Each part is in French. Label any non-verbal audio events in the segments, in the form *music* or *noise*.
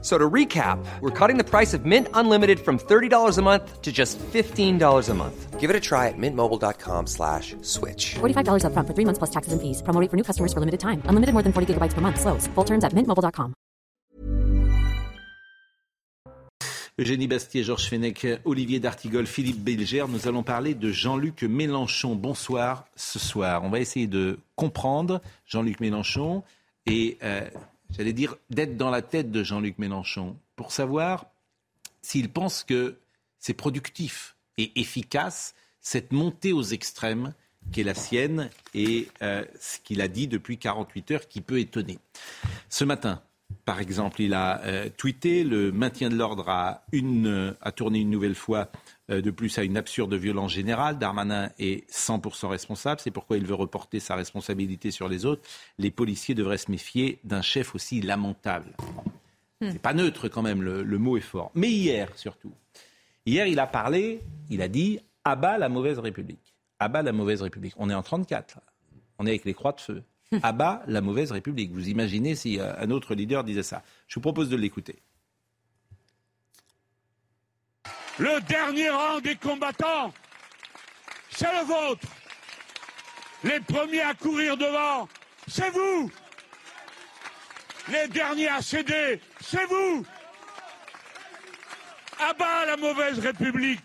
So to recap, we're cutting the price of Mint Unlimited from $30 a month to just $15 a month. Give it a try at mintmobile.com slash switch. $45 upfront for three months plus taxes and fees. Promo rate for new customers for limited time. Unlimited more than 40 gigabytes per month. Slows. Full terms at mintmobile.com. Eugénie Bastier, Georges Fenech, Olivier D'Artigol, Philippe Belger. Nous allons parler de Jean-Luc Mélenchon. Bonsoir ce soir. On va essayer de comprendre Jean-Luc Mélenchon et euh, j'allais dire, d'être dans la tête de Jean-Luc Mélenchon pour savoir s'il pense que c'est productif et efficace cette montée aux extrêmes qui est la sienne et euh, ce qu'il a dit depuis 48 heures qui peut étonner. Ce matin, par exemple, il a euh, tweeté le maintien de l'ordre a, a tourné une nouvelle fois de plus à une absurde violence générale. Darmanin est 100% responsable. C'est pourquoi il veut reporter sa responsabilité sur les autres. Les policiers devraient se méfier d'un chef aussi lamentable. C'est pas neutre quand même, le, le mot est fort. Mais hier surtout. Hier, il a parlé, il a dit abat la mauvaise République. Abat la mauvaise République. On est en 34. là. On est avec les croix de feu. *laughs* Abat la mauvaise République. Vous imaginez si euh, un autre leader disait ça. Je vous propose de l'écouter. Le dernier rang des combattants, c'est le vôtre. Les premiers à courir devant, c'est vous. Les derniers à céder, c'est vous. Abat la mauvaise République.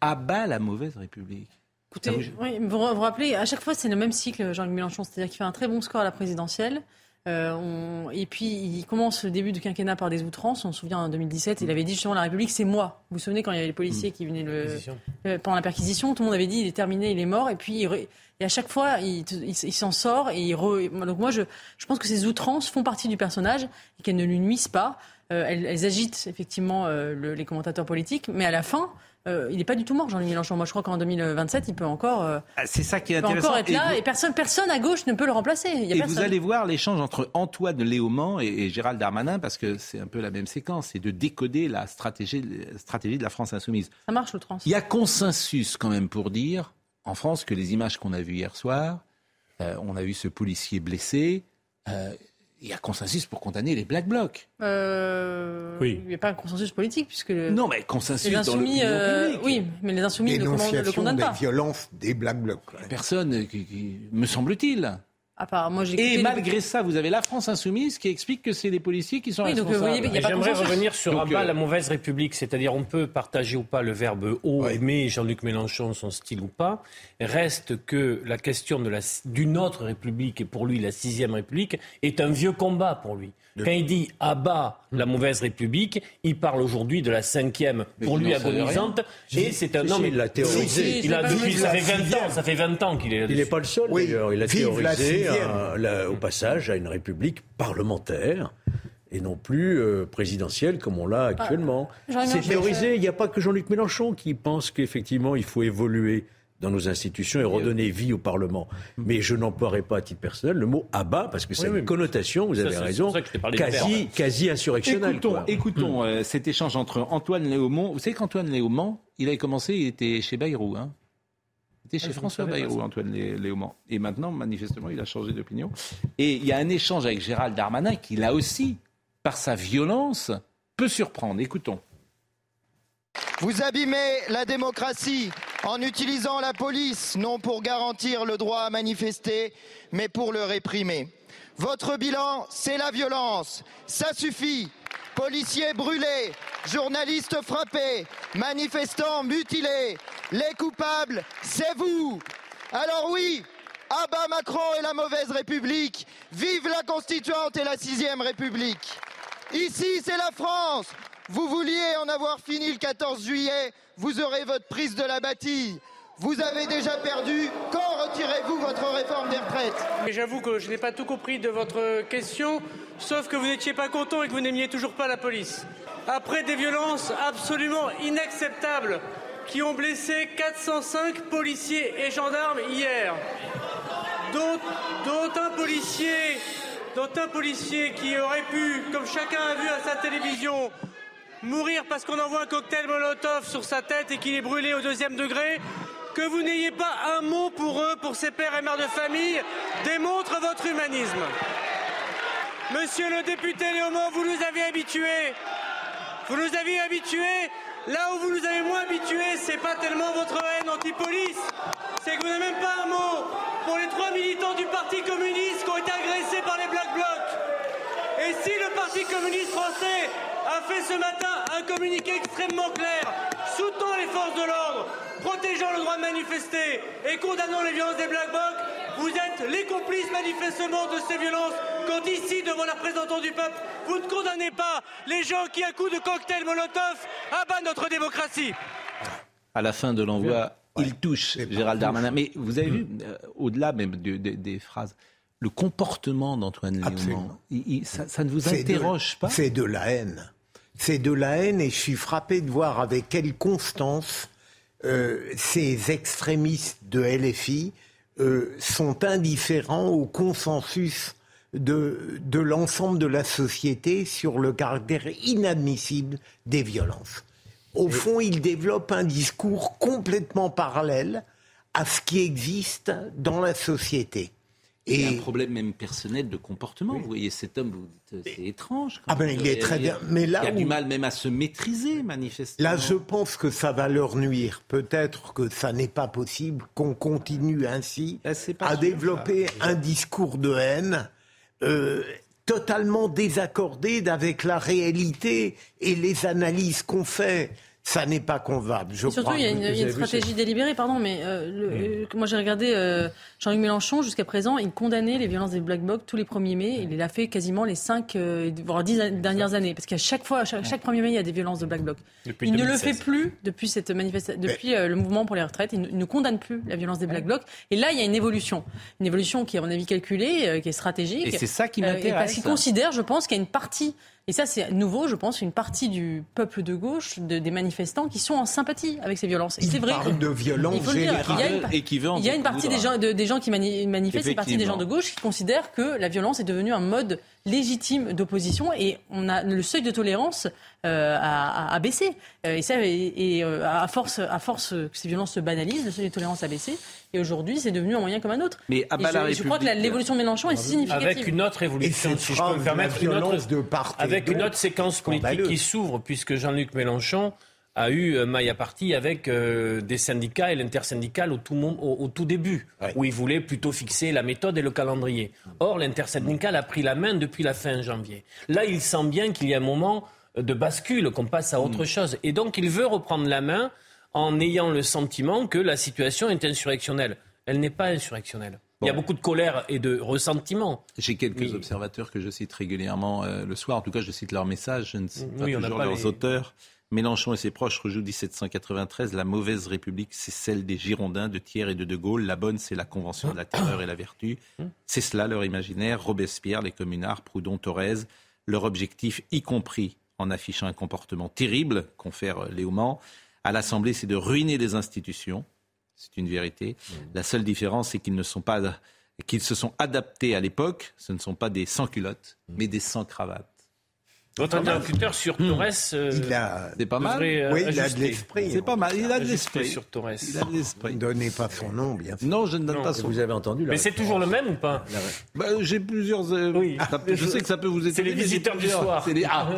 Abat la mauvaise République. Écoutez, vous- oui, vous vous rappelez, à chaque fois, c'est le même cycle, Jean-Luc Mélenchon. C'est-à-dire qu'il fait un très bon score à la présidentielle. Euh, on- Et puis, il commence le début du quinquennat par des outrances. On se souvient, en 2017, il avait dit justement, la République, c'est moi. Vous vous souvenez quand il y avait les policiers qui venaient le... euh, pendant la perquisition, tout le monde avait dit, il est terminé, il est mort. Et puis, il re- et à chaque fois, il, il- il s'en sort. Et il re- Donc moi, je, je pense que ces outrances font partie du personnage et qu'elles ne lui nuisent pas. Euh, elles, elles agitent effectivement euh, le- les commentateurs politiques. Mais à la fin... euh, il n'est pas du tout mort, Jean-Luc Mélenchon. Moi, je crois qu'en 2027, il peut encore, euh, Ah, C'est ça qui est intéressant. encore être Et là vous- et personne, personne à gauche ne peut le remplacer. Il y a Et personne. vous allez voir l'échange entre Antoine Léaumont et, et Gérald Darmanin, parce que c'est un peu la même séquence, c'est de décoder la stratégie, la stratégie de la France insoumise. Ça marche, le trans. Il y a consensus quand même pour dire, en France, que les images qu'on a vues hier soir, euh, on a vu ce policier blessé, il y a consensus pour condamner les Black Blocs. Euh, Oui. Il n'y a pas un consensus politique puisque le- Non, mais consensus les dans insoumis, l'opinion euh, publique. oui, mais les insoumis ne le condamnent des pas. violences des Black Blocs. ouais. Personne, qui- qui- me semble-t-il. À part, moi, j'ai Et malgré ça, vous avez la France insoumise qui explique que c'est les policiers qui sont Oui, donc, vous responsables. voyez, il y a Mais pas J'aimerais revenir sur Donc, euh, la mauvaise République. C'est-à-dire, on peut partager ou pas le verbe haut, Ouais. aimer Jean-Luc Mélenchon, son style ou pas. Reste que la question de la, d'une autre République, et pour lui la sixième République, est un vieux combat pour lui. Quand il dit abat la mauvaise République, il parle aujourd'hui de la cinquième, Mais pour lui agonisante. Et c'est un si, mais- il l'a théorisé. Si, si, Il a c'est pas depuis, vrai. ça fait La 20 ans, ça fait 20 ans qu'il est Il n'est pas le seul, Oui, d'ailleurs. Il a théorisé au passage à une république parlementaire et non plus euh, présidentielle comme on l'a actuellement. Jean-Luc C'est Mélenchon, théorisé. Il n'y a pas que Jean-Luc Mélenchon qui pense qu'effectivement il faut évoluer dans nos institutions et redonner vie au Parlement. Mais je n'emploierai pas à titre personnel le mot abat parce que c'est Oui, oui. une connotation, vous avez raison, quasi, quasi insurrectionnelle. Écoutons, quoi. écoutons euh, cet échange entre Antoine Léaumont. Vous savez qu'Antoine Léaumont, il avait commencé, il était chez Bayrou. Hein il était chez Ah, François Bayrou. Antoine Lé- Léaumont. Et maintenant, manifestement, il a changé d'opinion. Et il y a un échange avec Gérald Darmanin qui, là aussi, par sa violence, peut surprendre. Écoutons. Vous abîmez la démocratie en utilisant la police, non pour garantir le droit à manifester, mais pour le réprimer. Votre bilan, c'est la violence. Ça suffit. Policiers brûlés, journalistes frappés, manifestants mutilés. Les coupables, c'est vous. Alors oui, abat Macron et la mauvaise République. Vive la Constituante et la sixième République. Ici, c'est la France. Vous vouliez en avoir fini le 14 juillet, vous aurez votre prise de la bâtille. Vous avez déjà perdu. Quand retirez-vous votre réforme des retraites? Mais J'avoue que je n'ai pas tout compris de votre question, sauf que vous n'étiez pas content et que vous n'aimiez toujours pas la police. Après des violences absolument inacceptables qui ont blessé 405 policiers et gendarmes hier, dont, dont un policier dont un policier qui aurait pu, comme chacun a vu à sa télévision, mourir parce qu'on envoie un cocktail Molotov sur sa tête et qu'il est brûlé au deuxième degré, que vous n'ayez pas un mot pour eux, pour ces pères et mères de famille, démontre votre humanisme. Monsieur le député Léaumont, vous nous avez habitués. Vous nous avez habitués. Là où vous nous avez moins habitués, c'est pas tellement votre haine anti-police, c'est que vous n'avez même pas un mot pour les trois militants du Parti communiste qui ont été agressés par les Black Blocs. Et si le Parti communiste français a fait ce matin un communiqué extrêmement clair, soutenant les forces de l'ordre, protégeant le droit de manifester et condamnant les violences des Black Blocs, vous êtes les complices manifestement de ces violences quand ici, devant la représentants du peuple, vous ne condamnez pas les gens qui, à coups de cocktail Molotov, abattent notre démocratie. À la fin de l'envoi, il touche Gérald Darmanin. Mais vous avez vu, euh, au-delà même de- de- des phrases, le comportement d'Antoine Léaumont, ça, ça ne vous de- interroge pas? C'est de la haine. C'est de la haine et je suis frappé de voir avec quelle constance euh, ces extrémistes de LFI euh, sont indifférents au consensus de, de l'ensemble de la société sur le caractère inadmissible des violences. Au fond, ils développent un discours complètement parallèle à ce qui existe dans la société. Il y a Et un problème même personnel de comportement. Vous voyez cet homme, vous dites, c'est étrange. Ah ben, il est très bien. Mais là il a du mal même à se maîtriser, manifestement. Là, je pense que ça va leur nuire. Peut-être que ça n'est pas possible qu'on continue ainsi Ben, à sûr, développer un discours de haine euh, totalement désaccordé avec la réalité et les analyses qu'on fait. Ça n'est pas convable, je surtout, crois. il y a une, y a stratégie délibérée, pardon, mais euh, le- euh, moi j'ai regardé euh, Jean-Luc Mélenchon jusqu'à présent, il condamnait les violences des Black Blocs tous les 1er mai. Il l'a fait quasiment les 5, euh, voire 10 an- dernières années, parce qu'à chaque fois, à chaque, chaque 1er mai, il y a des violences de Black Blocs. Depuis il ne le 2016. fait plus depuis cette manifestation, depuis euh, le mouvement pour les retraites. Il ne, il ne condamne plus la violence des Black Blocs. Et là, il y a une évolution, une évolution qui est à mon avis calculée, euh, qui est stratégique. Et c'est ça qui Euh, m'intéresse. parce qu'il considère, je pense, qu'il y a une partie, et ça c'est nouveau, je pense, une partie du peuple de gauche, de- des manifestants, qui sont en sympathie avec ces violences. Et Il c'est vrai. parle de violence Il faut le dire. Il y a une, Et qui veut en il y a une partie des gens, de- des gens qui mani- manifestent, une partie des gens de gauche qui considèrent que la violence est devenue un mode légitime d'opposition et on a le seuil de tolérance euh, a, a- a baissé. Euh, et ça, et, et, euh, à force, à force que ces violences se banalisent, le seuil de tolérance a baissé. Et aujourd'hui, c'est devenu un moyen comme un autre. Mais à bas je, la je crois que l'évolution de Mélenchon est significative. Avec une autre évolution, si je peux me permettre, une autre, de part avec une autre séquence politique qui s'ouvre, puisque Jean-Luc Mélenchon a eu euh, maille à partie avec euh, des syndicats et l'intersyndicale au tout, au, au tout début, Ouais. où il voulait plutôt fixer la méthode et le calendrier. Or, l'intersyndicale a pris la main depuis la fin janvier. Là, il sent bien qu'il y a un moment de bascule, qu'on passe à autre chose. Et donc, il veut reprendre la main en ayant le sentiment que la situation est insurrectionnelle. Elle n'est pas insurrectionnelle. Il y a beaucoup de colère et de ressentiment. J'ai quelques observateurs que je cite régulièrement euh, le soir. En tout cas, je cite leurs messages. Je ne cite pas Oui, on n'a toujours pas leurs les- auteurs. Mélenchon et ses proches rejouent 1793. La mauvaise République, c'est celle des Girondins, de Thiers et de De Gaulle. La bonne, c'est la Convention de la terreur et la vertu. C'est cela leur imaginaire. Robespierre, les communards, Proudhon, Thorez. Leur objectif, y compris en affichant un comportement terrible, confère euh, Léaumont, à l'Assemblée, c'est de ruiner les institutions. C'est une vérité. La seule différence, c'est qu'ils ne sont pas qu'ils se sont adaptés à l'époque. Ce ne sont pas des sans-culottes, mais des sans-cravates. Votre interlocuteur sur Torres. euh, Il a, C'est pas mal. devrait, euh, oui, il a de l'esprit. C'est pas mal. Il a de l'esprit. sur Torres. Il a de l'esprit. Ne donnez pas son nom, bien sûr. Non, je ne donne Non, pas son. Vous avez entendu la Mais c'est toujours le même ou pas Bah, J'ai plusieurs. euh, Oui. ça je sais que ça peut vous étonner. C'est les visiteurs du soir. C'est les, ah.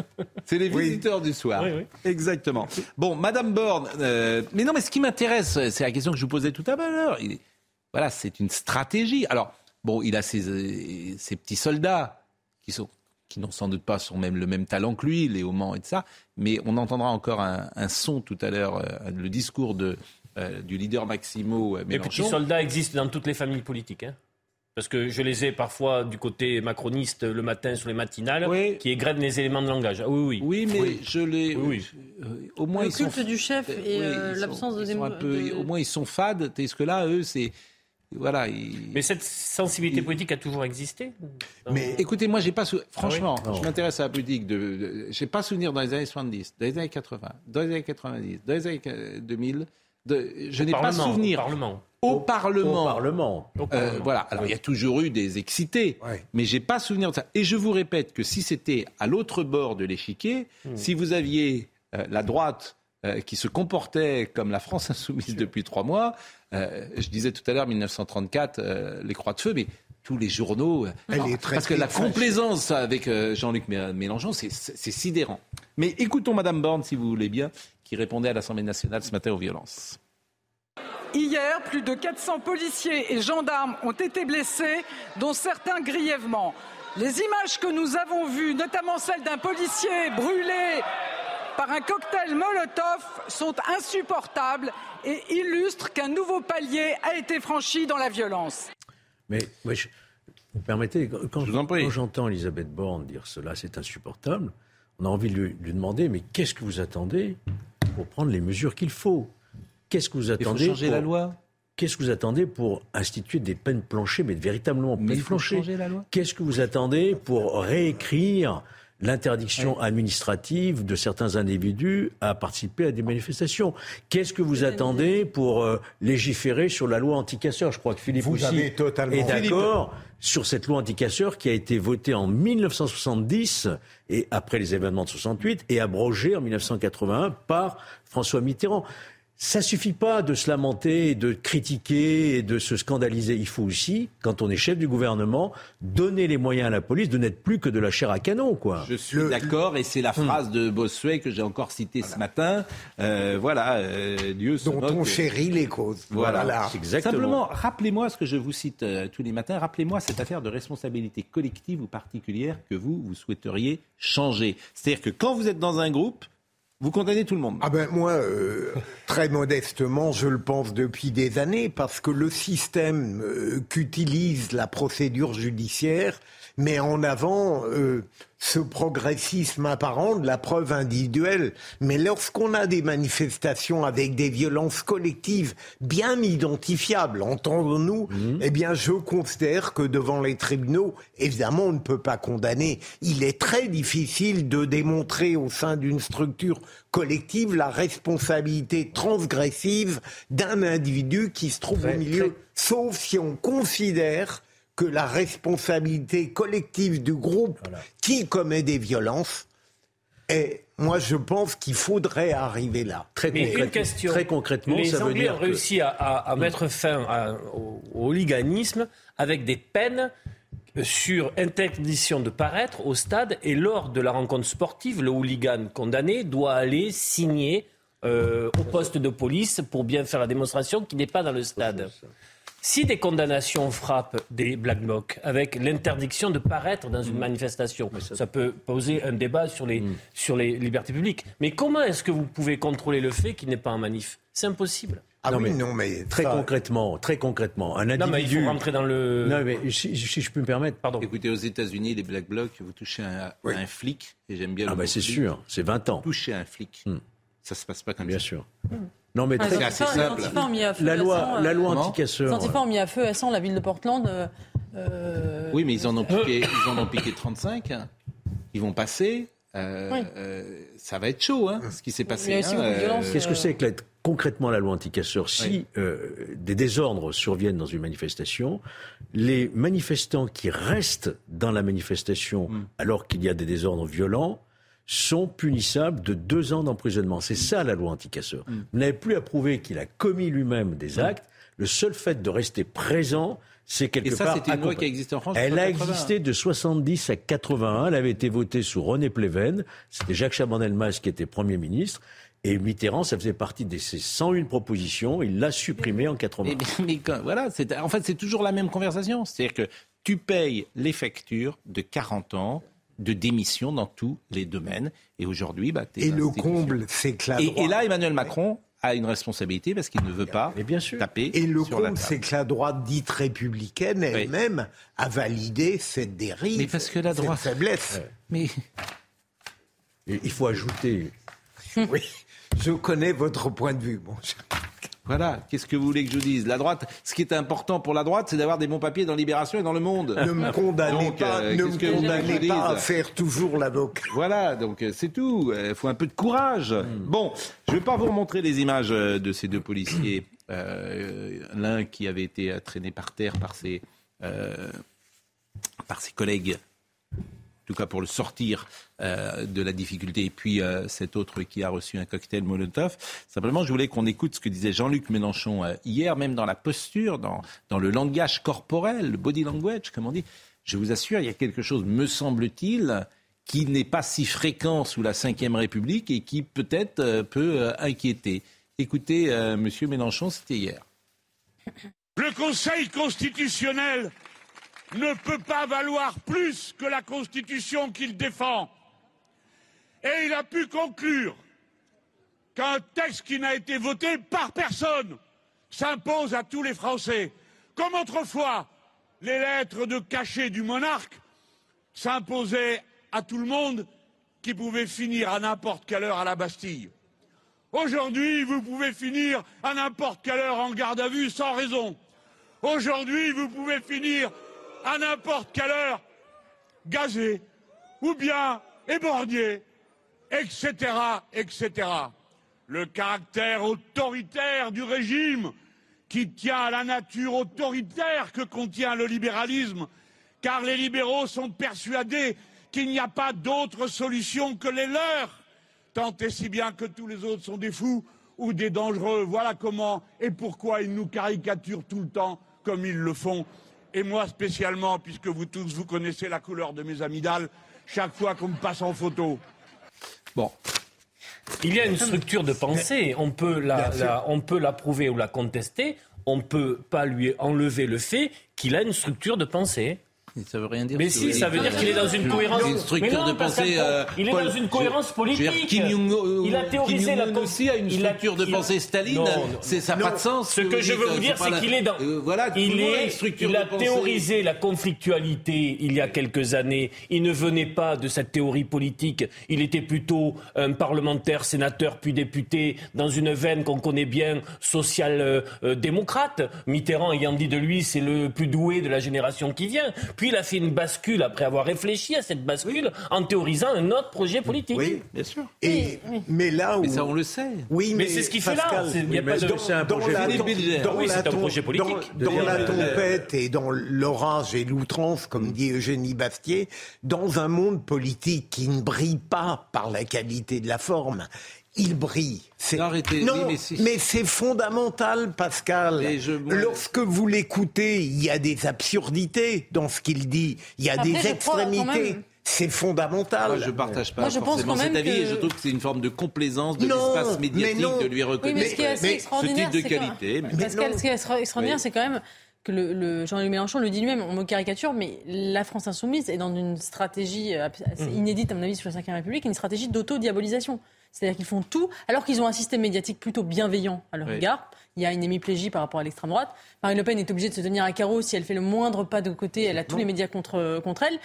*laughs* C'est les Oui. visiteurs du soir. Oui, oui. Exactement. Bon, Madame Borne. euh, mais non, mais ce qui m'intéresse, c'est la question que je vous posais tout à l'heure. Il- Voilà, c'est une stratégie. Alors, bon, il a ses, euh, ses petits soldats qui sont qui n'ont sans doute pas son même, le même talent que lui, les Mans et tout ça, mais on entendra encore un, un son tout à l'heure, euh, le discours de, euh, du leader Maximo euh, Les petits soldats existent dans toutes les familles politiques. hein. Parce que je les ai parfois du côté macroniste le matin sur les matinales, Oui. qui égrènent les éléments de langage. Ah oui, oui. Oui, mais je l'ai. Oui, euh, au moins Le ils sont. culte du chef et Oui, euh, l'absence sont- de, sont peu- de- Au moins ils sont fades. Tandis que là, eux, c'est voilà. Mais cette sensibilité politique a toujours existé. Mais Écoutez, moi, j'ai pas sou- franchement, Ah oui je m'intéresse à la politique. De, de- j'ai pas souvenir dans les années 70, dans les années 80, dans les années 90, dans les années euh, 2000, de- je n'ai pas souvenir au Parlement. au Parlement. Au Parlement. Au Euh, Parlement. voilà. Alors il y a toujours eu des excités, Ouais. mais j'ai pas souvenir de ça. Et je vous répète que si c'était à l'autre bord de l'échiquier, si vous aviez euh, la droite euh, qui se comportait comme la France insoumise depuis trois mois, euh, je disais tout à l'heure 1934, euh, les croix de feu, mais tous les journaux, Elle non, est traitée parce que la complaisance avec euh, Jean-Luc Mé- Mélenchon, c'est sidérant. Mais écoutons Madame Borne, si vous voulez bien, qui répondait à l'Assemblée nationale ce matin aux violences. Hier, plus de 400 policiers et gendarmes ont été blessés, dont certains grièvement. Les images que nous avons vues, notamment celle d'un policier brûlé par un cocktail Molotov, sont insupportables et illustrent qu'un nouveau palier a été franchi dans la violence. Mais je- vous permettez, quand, Je j'entends Elisabeth Borne dire cela, c'est insupportable. On a envie de lui, lui demander, mais qu'est-ce que vous attendez pour prendre les mesures qu'il faut? Qu'est-ce que vous Il faut attendez changer pour- la loi. Qu'est-ce que vous attendez pour instituer des peines planchées, mais véritablement peines planchées? changer la loi. Qu'est-ce que vous attendez pour réécrire l'interdiction administrative de certains individus à participer à des manifestations. Qu'est-ce que vous attendez pour euh, légiférer sur la loi anticasseur Je crois que Philippe Vous aussi avez totalement est d'accord sur cette loi anticasseur qui a été votée en 1970 et après les événements de 68 et abrogée en 1981 par François Mitterrand. Ça suffit pas de se lamenter, et de critiquer et de se scandaliser. Il faut aussi, quand on est chef du gouvernement, donner les moyens à la police de n'être plus que de la chair à canon, quoi. Je suis d'accord, et c'est la phrase de Bossuet que j'ai encore citée ce matin. Euh, voilà, euh, Dieu se dont moque. on chérit les causes. Voilà. Exactement. Simplement, rappelez-moi ce que je vous cite euh, tous les matins. Rappelez-moi cette affaire de responsabilité collective ou particulière que vous, vous souhaiteriez changer. C'est-à-dire que quand vous êtes dans un groupe, vous condamnez tout le monde. Ah ben moi, euh, *laughs* très modestement, je le pense depuis des années, parce que le système euh, qu'utilise la procédure judiciaire met en avant euh, ce progressisme apparent de la preuve individuelle. Mais lorsqu'on a des manifestations avec des violences collectives bien identifiables, entendons-nous, eh bien je considère que devant les tribunaux, évidemment, on ne peut pas condamner. Il est très difficile de démontrer au sein d'une structure collective la responsabilité transgressive d'un individu qui se trouve au milieu, très- sauf si on considère que la responsabilité collective du groupe qui commet des violences est, moi je pense qu'il faudrait arriver là. Très, Mais une concrètement- question. très concrètement, les ça veut Anglais dire ont que- réussi à, à- à mettre fin à- au, au hooliganisme avec des peines sur interdiction de paraître au stade et lors de la rencontre sportive, le hooligan condamné doit aller signer euh, au poste de police pour bien faire la démonstration qu'il n'est pas dans le stade. Si des condamnations frappent des black blocs avec l'interdiction de paraître dans une manifestation, ça... peut poser un débat sur les, sur les libertés publiques. Mais comment est-ce que vous pouvez contrôler le fait qu'il n'est pas en manif? C'est impossible. Ah Non, oui, mais non, mais Très ça- concrètement, très concrètement, un Non, mais il individu. faut rentrer dans le. Non, mais si, si je peux me permettre, Pardon. Écoutez, aux États-Unis, les Black Blocs, vous touchez un, un flic, et j'aime bien le Ah, bah mot c'est sûr, c'est 20 ans. Toucher un flic, Hmm. ça se passe pas comme Bien ça. sûr. Non, mais Ah, très, les assez simple. Antifa ont mis à feu la à loi, sang, la euh, loi Comment Les anticasseur. Antifa ont mis à feu à sang la ville de Portland. euh, euh, Oui, mais ils en ont piqué, *laughs* ils en ont piqué 35. Ils vont passer. euh, Oui. euh, ça va être chaud, hein, ce qui s'est passé. Il y a aussi hein, beaucoup de violence. Qu'est-ce que c'est que la- concrètement la loi anticasseur Si Oui. euh, des désordres surviennent dans une manifestation, les manifestants qui restent dans la manifestation Mm. alors qu'il y a des désordres violents sont punissables de deux ans d'emprisonnement. C'est ça la loi anticasseur. Mm. Vous n'avez plus à prouver qu'il a commis lui-même des actes. Le seul fait de rester présent, c'est quelque Et ça, part. c'était une loi qui a existé en France Elle a 80. existé de 70 à 81. Elle avait été votée sous René Pleven. C'était Jacques Chaban-Delmas qui était Premier ministre. Et Mitterrand, ça faisait partie de ses 101 propositions. Il l'a supprimée en 80. Mais, mais- quand- voilà, en fait, c'est toujours la même conversation. C'est-à-dire que tu payes les factures de 40 ans de démission dans tous les domaines. Et aujourd'hui, bah, Et le comble, c'est que la Et, droite- et là, Emmanuel Macron a une responsabilité parce qu'il ne veut pas Et bien sûr. taper Et le sur comble, c'est que la droite dite républicaine elle-même a validé cette dérive. Mais parce que la cette droite- faiblesse. Mais il faut ajouter. Oui, je connais votre point de vue. Bon, je- Voilà, qu'est-ce que vous voulez que je dise? La droite, ce qui est important pour la droite, c'est d'avoir des bons papiers dans Libération et dans Le Monde. Ne me condamnez Donc, pas, euh, ne me que condamnez pas à faire toujours l'avocat. Voilà, donc euh, c'est tout. Il faut un peu de courage. Bon, je ne vais pas vous remontrer les images euh, de ces deux policiers. *coughs* Euh, L'un qui avait été euh, traîné par terre par ses, euh, par ses collègues, tout cas pour le sortir euh, de la difficulté, et puis euh, cet autre qui a reçu un cocktail Molotov. Simplement, je voulais qu'on écoute ce que disait Jean-Luc Mélenchon euh, hier, même dans la posture, dans, dans le langage corporel, le body language, comme on dit. Je vous assure, il y a quelque chose, me semble-t-il, qui n'est pas si fréquent sous la Ve République et qui peut-être peut inquiéter. Écoutez, Monsieur Mélenchon, c'était hier. Le Conseil constitutionnel ne peut pas valoir plus que la Constitution qu'il défend. Et il a pu conclure qu'un texte qui n'a été voté par personne s'impose à tous les Français. Comme autrefois, les lettres de cachet du monarque s'imposaient à tout le monde qui pouvait finir à n'importe quelle heure à la Bastille. Aujourd'hui, vous pouvez finir à n'importe quelle heure en garde à vue sans raison. Aujourd'hui, vous pouvez finir à n'importe quelle heure gazé ou bien éborgné, etc., etc. Le caractère autoritaire du régime qui tient à la nature autoritaire que contient le libéralisme, car les libéraux sont persuadés qu'il n'y a pas d'autre solution que les leurs, tant et si bien que tous les autres sont des fous ou des dangereux. Voilà comment et pourquoi ils nous caricaturent tout le temps comme ils le font. Et moi spécialement, puisque vous tous, vous connaissez la couleur de mes amygdales, chaque fois qu'on me passe en photo. Bon, Il y a une structure de pensée. On peut la, la- on peut l'approuver ou la contester. On ne peut pas lui enlever le fait qu'il a une structure de pensée. Ça veut rien dire. Mais si, ça veut dire qu'il est dans une cohérence. Une structure de pensée. Euh, il est dans une cohérence politique. Jong- il a théorisé la aussi a une il a- structure de pensée Staline. Ça n'a pas de sens. Ce que je veux vous dire, c'est qu'il est dans. Euh, voilà, il est, il a théorisé la conflictualité il y a quelques années. Il ne venait pas de cette théorie politique. Il était plutôt un parlementaire, sénateur, puis député, dans une veine qu'on connaît bien, social-démocrate. Mitterrand ayant dit de lui, c'est le plus doué de la génération qui vient. Puis il a fait une bascule après avoir réfléchi à cette bascule en théorisant un autre projet politique. Oui, bien sûr. Et, mais là où... Mais ça, on le sait. Oui, Mais mais, c'est ce qu'il fait là, c'est- oui, un projet politique. Dans, la euh, tempête et dans l'orage et l'outrance, comme dit Eugénie Bastier, dans un monde politique qui ne brille pas par la qualité de la forme, il brille. C'est- Arrêtez. Non, Oui, mais c'est fondamental, Pascal. Je- Lorsque vous l'écoutez, il y a des absurdités dans ce qu'il dit. Il y a Après, des extrémités. même- C'est fondamental. Moi, je partage pas Moi, je pense forcément quand cet même avis que- et je trouve que c'est une forme de complaisance de Non, l'espace médiatique de lui Oui, reconnaître mais ce qui est assez mais ce extraordinaire, ce type de c'est qualité. Mais- Pascal, non. ce qui est extra- extraordinaire, Oui. c'est quand même que le, le- Jean-Luc Mélenchon le dit lui-même, on me caricature, mais la France insoumise est dans une stratégie euh, assez Mmh. inédite, à mon avis, sur la Ve République, une stratégie d'auto-diabolisation. C'est-à-dire qu'ils font tout, alors qu'ils ont un système médiatique plutôt bienveillant à leur Oui. égard. Il y a une hémiplégie par rapport à l'extrême droite. Marine Le Pen est obligée de se tenir à carreau. Si elle fait le moindre pas de côté, elle a tous les médias contre, contre elle.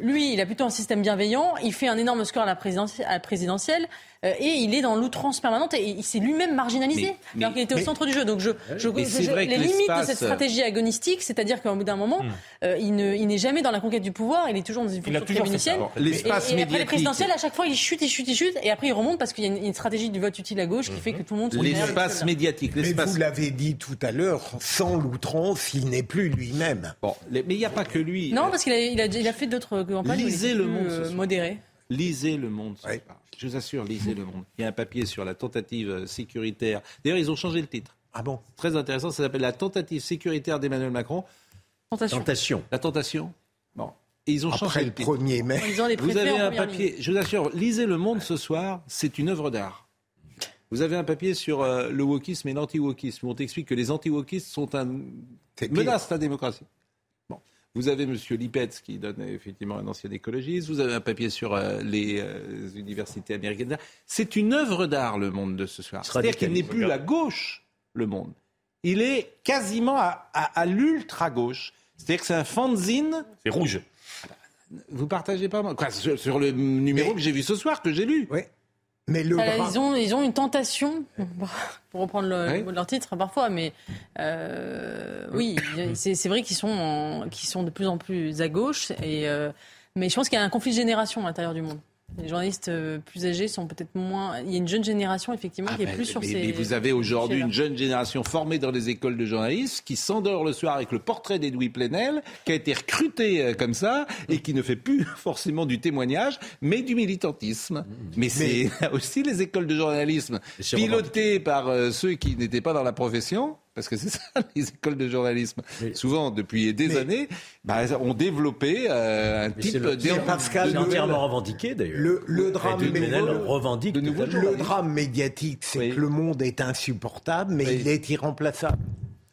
Lui, il a plutôt un système bienveillant. Il fait un énorme score à la, présidenti- à la présidentielle. euh, et il est dans l'outrance permanente. Et il s'est lui-même marginalisé. Mais- mais- alors qu'il était au mais- centre du jeu. Donc je, je, je- que les limites de cette stratégie agonistique, c'est-à-dire qu'au bout d'un moment, Hmm. euh, il ne- il n'est jamais dans la conquête du pouvoir. Il est toujours dans une Il a fonction toujours fait ça. tribunicienne. Alors, Et, L'espace et après les médiatique. présidentielles, à chaque fois, il chute, il chute, il chute. Et après, il remonte parce qu'il y a une, une stratégie du vote utile à gauche qui fait que tout le monde se retrouve L'espace médiatique, Mais l'espace. vous l'avez dit tout à l'heure, sans l'outrance, il n'est plus lui-même. Bon, les- mais il n'y a pas que lui. Non, Euh, parce qu'il a, il a, il a fait d'autres campagnes. Lisez Le Monde euh, modéré. Lisez Le Monde. ce Ouais. soir. Je vous assure, lisez Le Monde. Il y a un papier sur la tentative euh, sécuritaire. D'ailleurs, ils ont changé le titre. Ah bon? Très intéressant. Ça s'appelle la tentative sécuritaire d'Emmanuel Macron. Tentation. Tentation. La tentation. Bon. Et ils ont changé Après le le titre. 1er mai. Les Vous avez un papier, ligne. je vous assure, lisez Le Monde ce soir, c'est une œuvre d'art. Vous avez un papier sur euh, le wokisme et l'anti-wokisme, où on t'explique que les anti-wokistes sont un menace à la démocratie. Bon. Vous avez M. Lipetz qui donne effectivement un ancien écologiste. Vous avez un papier sur euh, les euh, universités américaines. C'est une œuvre d'art, le monde de ce soir. C'est-à-dire qu'il n'est plus la gauche, le monde. Il est quasiment à, à- à l'ultra-gauche. C'est-à-dire que c'est un fanzine. C'est rouge. Vous partagez pas moi Quoi, sur, sur le numéro Mais- que j'ai vu ce soir, que j'ai lu. Oui. Mais le Ah, ils, ont, ils ont une tentation, *laughs* pour reprendre le, Ouais. le mot de leur titre parfois, mais euh, oui, c'est vrai qu'ils sont, en- sont de plus en plus à gauche, et, euh, mais je pense qu'il y a un conflit de génération à l'intérieur du monde. Les journalistes euh, plus âgés sont peut-être moins. Il y a une jeune génération, effectivement, Ah qui est ben, plus sur mais, ces. mais vous avez aujourd'hui une jeune génération formée dans les écoles de journalisme qui s'endort le soir avec le portrait d'Edoui Plenel, qui a été recruté euh, comme ça et qui ne fait plus *laughs* forcément du témoignage, mais du militantisme. Mais c'est *laughs* aussi les écoles de journalisme pilotées par euh, ceux qui n'étaient pas dans la profession. Parce que c'est ça, *laughs* les écoles de journalisme, souvent depuis des Mais- années, bah, ont développé euh, un type c'est entièrement revendiqué d'ailleurs. Le, le drame, revendique de le médiatique, c'est Oui. que le monde est insupportable, mais Oui. il est irremplaçable.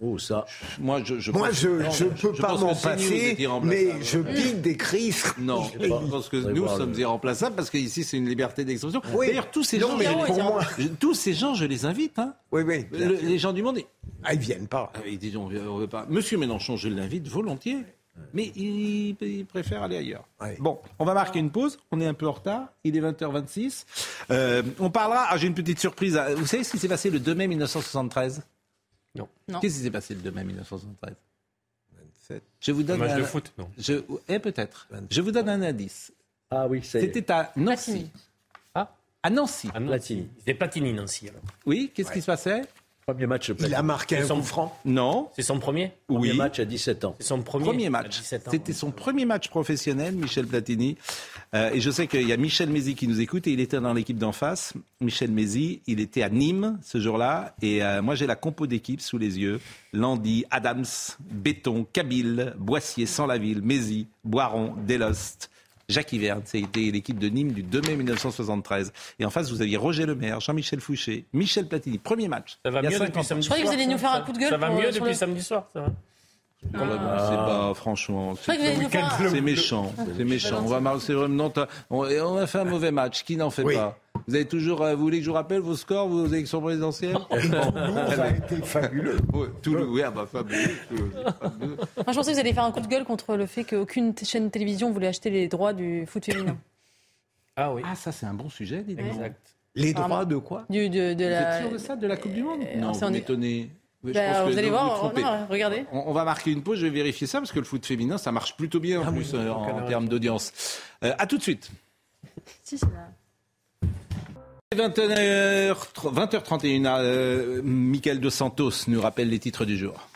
Oh ça. Moi, je, je Moi, pense- je non, ne peux je pas m'en passer, mais je pique des crises. Non, Je pense que nous voir sommes le- irremplaçables parce qu'ici c'est une liberté d'expression. Oui. D'ailleurs, tous ces Non, gens, mais je les- pour moi- tous ces gens, je les invite. Hein. Oui, oui. Le- les gens du monde, ils, Ah, ils viennent pas. ah, ils disent on veut, on veut pas. Monsieur Mélenchon, je l'invite volontiers, mais il, il préfère aller ailleurs. Ouais. Bon, on va marquer une pause. On est un peu en retard. Il est 20h26. Euh, on parlera. Ah, j'ai une petite surprise. Vous savez ce qui s'est passé le 2 mai 1973 Non. Non. Qu'est-ce qui s'est passé le 2 mai 1973 Je vous Un donne match un, de foot, non. Je, eh, peut-être. Je vous donne un indice. Ah oui, c'est C'était à Nancy. Platini. Ah, à Nancy. Non, Platini. C'est Platini, Nancy. alors. Oui, qu'est-ce qui se passait? Premier match. de Il a marqué un coup franc. Non. C'est son premier Premier Oui. match à 17 ans. C'est son premier, Premier match. 17 ans. C'était son premier match professionnel, Michel Platini. Euh, et je sais qu'il y a Michel Mézi qui nous écoute et il était dans l'équipe d'en face. Michel Mézi, il était à Nîmes ce jour-là. Et euh, moi, j'ai la compo d'équipe sous les yeux. Landy, Adams, Béton, Kabil, Boissier, Sans-la-Ville, Mézi, Boiron, Delost. Jacques Hiverne, c'était l'équipe de Nîmes du 2 mai 1973. Et en face, vous aviez Roger Lemaire, Jean-Michel Fouché, Michel Platini. Premier match. Ça va Il y a mieux 50 depuis samedi Je croyais que soir, vous alliez nous ça. faire un coup de gueule Ça va pour, mieux euh, depuis le- samedi soir, ça va Oh là là, C'est pas, franchement. C'est méchant, c'est méchant. On va mar- c'est vraiment, t'as- on, et on a fait un mauvais match. Qui n'en fait Oui. pas? Vous avez toujours, euh, vous voulez que je vous rappelle vos scores, vos élections présidentielles *laughs* Toulouse a *laughs* été fabuleux. *laughs* Ouais, Toulouse, oui, ah bah fabuleux. Toulouse, fabuleux. Moi, je pensais que vous alliez faire un coup de gueule contre le fait qu'aucune chaîne de télévision voulait acheter les droits du foot féminin. Ah oui. Ah, ça c'est un bon sujet, dites donc. Exact. Les Pardon. droits de quoi Du, de, de Vous la... êtes sûr de ça, de la Coupe du Monde Euh, Non, vous en- m'étonnez. Bah, vous allez voir, vous non, regardez. On, on va marquer une pause, je vais vérifier ça parce que le foot féminin, ça marche plutôt bien en plus euh, en, en termes d'audience. Euh, à tout de suite. Si, c'est là. 21h, 20h31, euh, Michael Dos Santos nous rappelle les titres du jour.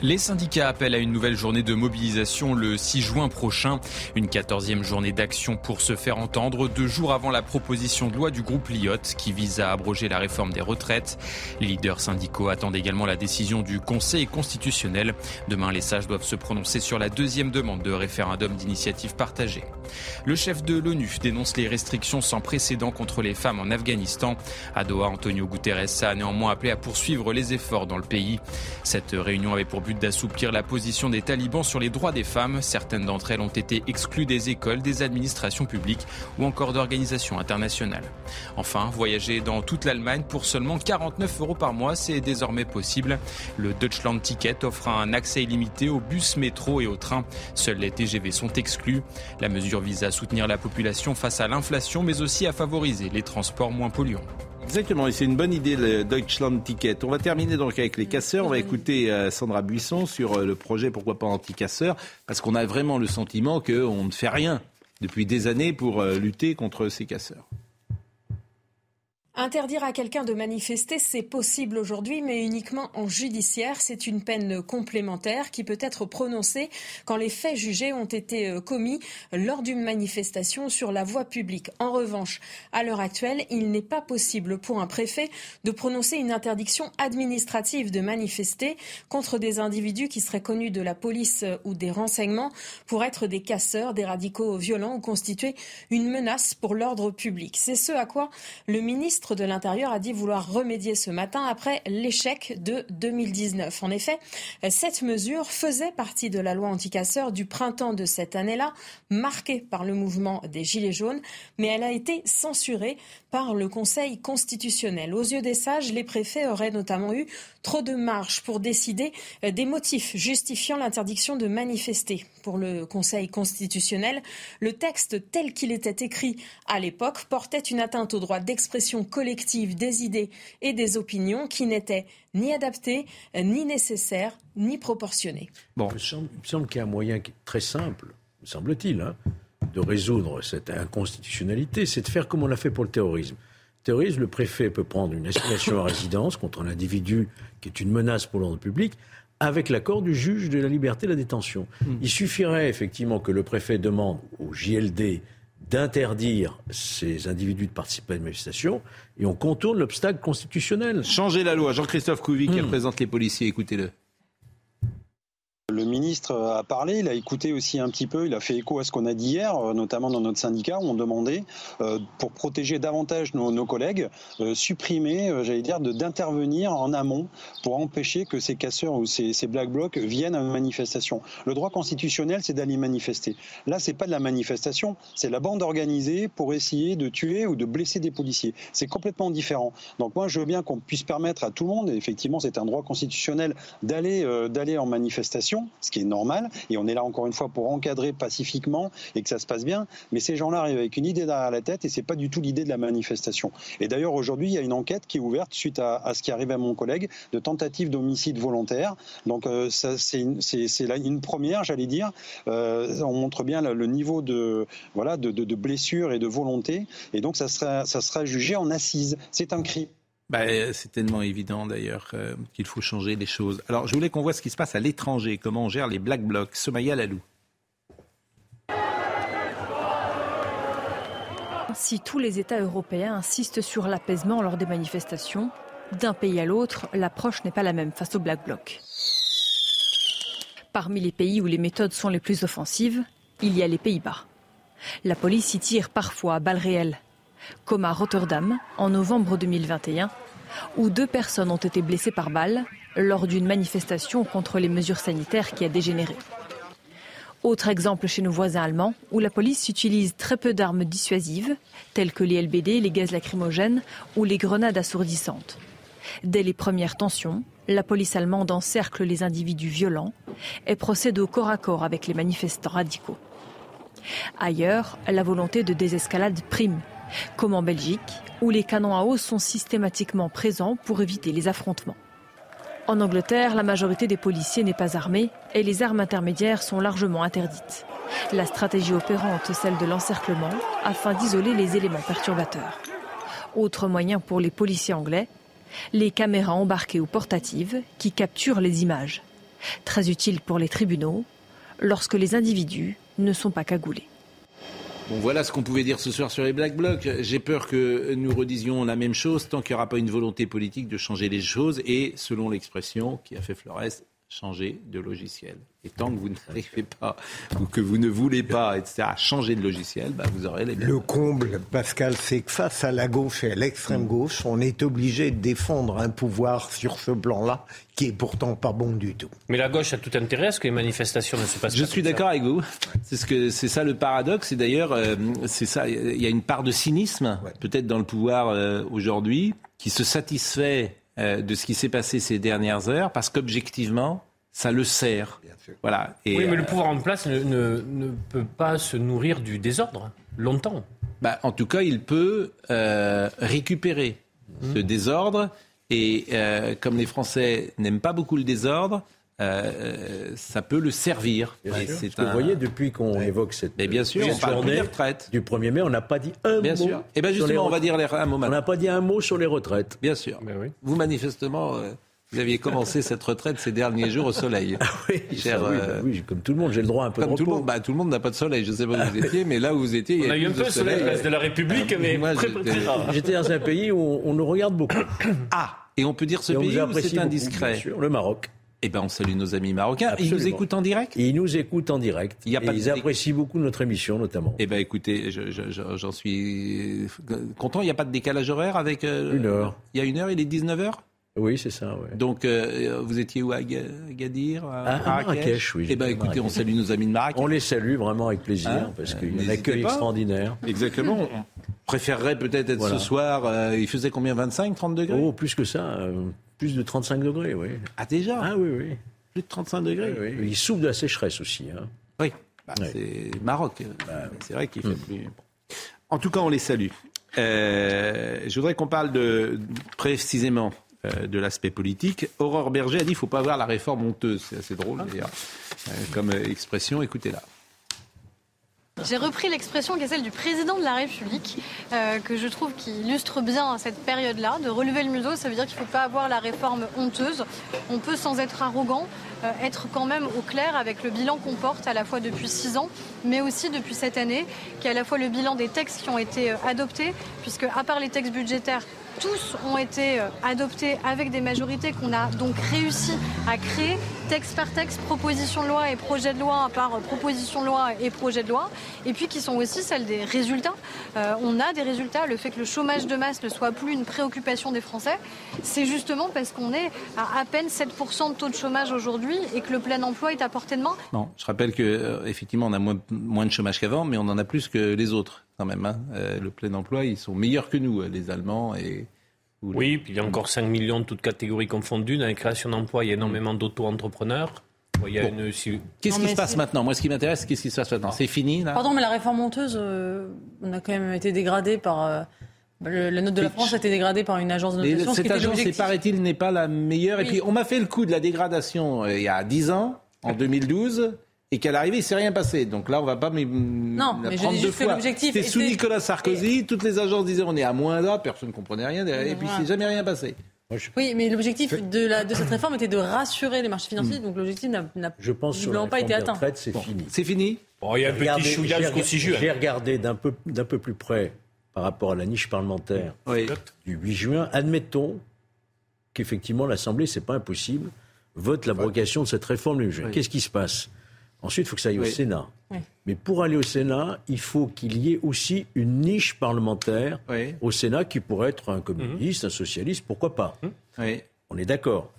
Les syndicats appellent à une nouvelle journée de mobilisation le 6 juin prochain. Une quatorzième journée d'action pour se faire entendre, deux jours avant la proposition de loi du groupe Lyotte qui vise à abroger la réforme des retraites. Les leaders syndicaux attendent également la décision du Conseil constitutionnel. Demain, les sages doivent se prononcer sur la deuxième demande de référendum d'initiative partagée. Le chef de l'ONU dénonce les restrictions sans précédent contre les femmes en Afghanistan. À Doha, Antonio Guterres a néanmoins appelé à poursuivre les efforts dans le pays. Cette réunion avait pour but d'assouplir la position des talibans sur les droits des femmes. Certaines d'entre elles ont été exclues des écoles, des administrations publiques ou encore d'organisations internationales. Enfin, voyager dans toute l'Allemagne pour seulement 49 euros par mois, c'est désormais possible. Le Deutschland Ticket offre un accès illimité aux bus, métro et aux trains. Seuls les TGV sont exclus. La mesure vise à soutenir la population face à l'inflation, mais aussi à favoriser les transports moins polluants. Exactement, et c'est une bonne idée le Deutschland Ticket. On va terminer donc avec les casseurs. On va écouter euh, Sandra Buisson sur euh, le projet Pourquoi pas anti-casseurs, parce qu'on a vraiment le sentiment qu'on ne fait rien depuis des années pour euh, lutter contre ces casseurs. Interdire à quelqu'un de manifester, c'est possible aujourd'hui, mais uniquement en judiciaire. C'est une peine complémentaire qui peut être prononcée quand les faits jugés ont été euh, commis lors d'une manifestation sur la voie publique. En revanche, à l'heure actuelle, il n'est pas possible pour un préfet de prononcer une interdiction administrative de manifester contre des individus qui seraient connus de la police euh, ou des renseignements pour être des casseurs, des radicaux violents ou constituer une menace pour l'ordre public. C'est ce à quoi le ministre de l'Intérieur a dit vouloir remédier ce matin après l'échec de 2019. En effet, cette mesure faisait partie de la loi anticasseur du printemps de cette année-là, marquée par le mouvement des Gilets jaunes, mais elle a été censurée par le Conseil constitutionnel. Aux yeux des sages, les préfets auraient notamment eu Trop de marge pour décider euh, des motifs justifiant l'interdiction de manifester. Pour le Conseil constitutionnel, le texte tel qu'il était écrit à l'époque portait une atteinte au droit d'expression collective des idées et des opinions qui n'était ni adapté, ni nécessaire, ni proportionné. Bon, il me semble, semble qu'il y a un moyen très simple, me semble-t-il, hein, de résoudre cette inconstitutionnalité, c'est de faire comme on l'a fait pour le terrorisme. Le terrorisme, le préfet peut prendre une assignation à résidence contre un individu qui est une menace pour l'ordre public avec l'accord du juge de la liberté de la détention. Hmm. Il suffirait effectivement que le préfet demande au JLD d'interdire ces individus de participer à une manifestation et on contourne l'obstacle constitutionnel. Changer la loi. Jean-Christophe Couvi qui hmm. représente les policiers, écoutez-le. Le ministre a parlé, il a écouté aussi un petit peu, il a fait écho à ce qu'on a dit hier, euh, notamment dans notre syndicat, où on demandait, euh, pour protéger davantage nos, collègues, euh, supprimer, j'allais dire, d'intervenir en amont pour empêcher que ces casseurs ou ces, black blocs viennent à une manifestation. Le droit constitutionnel, c'est d'aller manifester. Là, c'est pas de la manifestation, c'est la bande organisée pour essayer de tuer ou de blesser des policiers. C'est complètement différent. Donc moi, je veux bien qu'on puisse permettre à tout le monde, et effectivement, c'est un droit constitutionnel d'aller d'aller en manifestation ce qui est normal, et on est là encore une fois pour encadrer pacifiquement et que ça se passe bien, mais ces gens-là arrivent avec une idée derrière la tête et c'est pas du tout l'idée de la manifestation. Et d'ailleurs aujourd'hui il y a une enquête qui est ouverte suite à, ce qui arrive à mon collègue de tentative d'homicide volontaire. Donc euh, c'est une, première, j'allais dire. Euh, on montre bien le, niveau de voilà de, de, de blessure et de volonté, et donc ça sera ça sera jugé en assise. C'est un crime. Bah, c'est tellement évident d'ailleurs euh, qu'il faut changer les choses. Alors je voulais qu'on voit ce qui se passe à l'étranger, comment on gère les black blocs. Somaya Lalou. Si tous les États européens insistent sur l'apaisement lors des manifestations, d'un pays à l'autre, l'approche n'est pas la même face aux black blocs. Parmi les pays où les méthodes sont les plus offensives, il y a les Pays-Bas. La police y tire parfois à balles réelles comme à Rotterdam en novembre 2021, où deux personnes ont été blessées par balle lors d'une manifestation contre les mesures sanitaires qui a dégénéré. Autre exemple chez nos voisins allemands, où la police utilise très peu d'armes dissuasives, telles que les LBD, les gaz lacrymogènes ou les grenades assourdissantes. Dès les premières tensions, la police allemande encercle les individus violents et procède au corps à corps avec les manifestants radicaux. Ailleurs, la volonté de désescalade prime comme en Belgique, où les canons à eau sont systématiquement présents pour éviter les affrontements. En Angleterre, la majorité des policiers n'est pas armée et les armes intermédiaires sont largement interdites. La stratégie opérante, celle de l'encerclement, afin d'isoler les éléments perturbateurs. Autre moyen pour les policiers anglais, les caméras embarquées ou portatives qui capturent les images. Très utile pour les tribunaux lorsque les individus ne sont pas cagoulés. Bon, voilà ce qu'on pouvait dire ce soir sur les Black Blocs. J'ai peur que nous redisions la même chose tant qu'il n'y aura pas une volonté politique de changer les choses et, selon l'expression qui a fait Flores, changer de logiciel. Et tant que vous n'arrivez pas, ou que vous ne voulez pas, etc., changer de logiciel, bah, vous aurez les mêmes. Le comble, Pascal, c'est que face à la gauche et à l'extrême gauche, on est obligé de défendre un pouvoir sur ce plan-là qui est pourtant pas bon du tout. Mais la gauche a tout intérêt à ce que les manifestations ne se passent Je pas. Je suis d'accord avec vous. C'est ce que c'est ça le paradoxe. Et d'ailleurs, euh, c'est ça. Il y a une part de cynisme, peut-être dans le pouvoir euh, aujourd'hui, qui se satisfait euh, de ce qui s'est passé ces dernières heures, parce qu'objectivement, ça le sert. Voilà. Et, oui, mais le euh, pouvoir en place ne, ne, peut pas se nourrir du désordre longtemps. Bah, en tout cas, il peut euh, récupérer ce mmh. désordre. Et comme les Français n'aiment pas beaucoup le désordre, euh, ça peut le servir. C'est Vous voyez, depuis qu'on évoque cette, Mais bien sûr, on journée retraite. du 1er mai, on n'a pas dit un bien mot. Sûr. Et eh bien justement, on va dire un mot On n'a pas dit un mot sur les retraites. Bien sûr. Oui. Vous, manifestement, euh, vous aviez commencé cette retraite ces derniers jours au soleil. *laughs* Ah oui, cher, euh, oui, comme tout le monde, j'ai le droit un peu de tout le monde, bah, tout le monde n'a pas de soleil. Je ne sais pas où vous ah étiez, mais là où vous étiez, il y a, a eu un peu de soleil, place de la République, ah, mais J'étais dans un pays où on, nous regarde beaucoup. Ah, et on peut dire ce pays où c'est indiscret. Bien sûr, le Maroc. Eh bien, on salue nos amis marocains. Ils nous écoutent en direct? Ils nous écoutent en direct. Il y a pas ils apprécient beaucoup notre émission, notamment. Eh bien, écoutez, j'en suis content. Il n'y a pas de décalage horaire avec... Euh, une heure. Il y a une heure, il est 19h oui, c'est ça. Ouais. Donc, euh, vous étiez où à Gadir À, Marrakech, oui. Eh bien, écoutez, on salue nos amis de Marrakech. On les salue vraiment avec plaisir, hein? parce qu'il y a un accueil extraordinaire. Exactement. On préférerait peut-être être, ce soir, euh, il faisait combien? 25, 30 degrés? Oh, plus que ça. Plus de 35 degrés, oui. Ah, déjà Ah oui, oui. Plus de 35 degrés Oui, oui. Il souffre de la sécheresse aussi. hein. Oui, Bah, c'est Maroc. Bah, c'est vrai qu'il fait Hmm. plus. En tout cas, on les salue. Euh, je voudrais qu'on parle de, précisément euh, de l'aspect politique. Aurore Berger a dit qu'il ne faut pas avoir la réforme honteuse. C'est assez drôle, d'ailleurs, euh, comme euh, expression. Écoutez-la. J'ai repris l'expression qui est celle du président de la République, euh, que je trouve qui illustre bien cette période-là. De relever le museau, ça veut dire qu'il ne faut pas avoir la réforme honteuse. On peut, sans être arrogant, euh, être quand même au clair avec le bilan qu'on porte à la fois depuis six ans, mais aussi depuis cette année, qui est à la fois le bilan des textes qui ont été euh, adoptés, puisque à part les textes budgétaires, tous ont été adoptés avec des majorités qu'on a donc réussi à créer, texte par texte, proposition de loi et projet de loi par euh, proposition de loi et projet de loi, et puis qui sont aussi celles des résultats. Euh, on a des résultats. Le fait que le chômage de masse ne soit plus une préoccupation des Français, c'est justement parce qu'on est à à peine 7% de taux de chômage aujourd'hui et que le plein emploi est à portée de main. Non, je rappelle que euh, effectivement, on a moins, moins de chômage qu'avant, mais on en a plus que les autres quand même. hein. Le plein emploi, ils sont meilleurs que nous, les Allemands et. Les- Oui, puis il y a encore 5 millions de toutes catégories confondues. Dans les créations d'emplois, il y a énormément d'auto-entrepreneurs. Il y a Bon. une... si- Qu'est-ce qui se passe c'est- maintenant Moi, ce qui m'intéresse, qu'est-ce qui se passe maintenant C'est fini là Pardon, mais la réforme honteuse, euh, on a quand même été dégradé par. euh, le- la note de la France a été dégradée par une agence de Et notation. ce cette agence, paraît-il, n'est pas la meilleure. Et puis, on m'a fait le coup de la dégradation euh, il y a 10 ans, en 2012, et qu'à l'arrivée, il ne s'est rien passé. Donc là, on ne va pas Non, la mais je prendre dis deux fois. l'objectif C'était sous Nicolas Sarkozy, toutes les agences disaient on est à moins là, personne ne comprenait rien, derrière, et puis il s'est jamais rien passé. Oui, mais l'objectif de, la- de cette réforme était de rassurer les marchés financiers, donc l'objectif n'a Hmm. Je pense pas été atteint. retraites, c'est fini. C'est fini Bon, il y a un J'ai petit regardé- chouïa j'ai jusqu'au 6 juin. J'ai regardé d'un peu, plus près par rapport à la niche parlementaire Oui. du 8 juin. Admettons qu'effectivement l'Assemblée, c'est pas impossible, vote l'abrogation de cette réforme du 8 juin. Oui. Qu'est-ce qui se passe? Ensuite, il faut que ça aille au. Sénat. Oui. Mais pour aller au Sénat, il faut qu'il y ait aussi une niche parlementaire Oui. au Sénat qui pourrait être un communiste, un socialiste, pourquoi pas Oui. On est d'accord.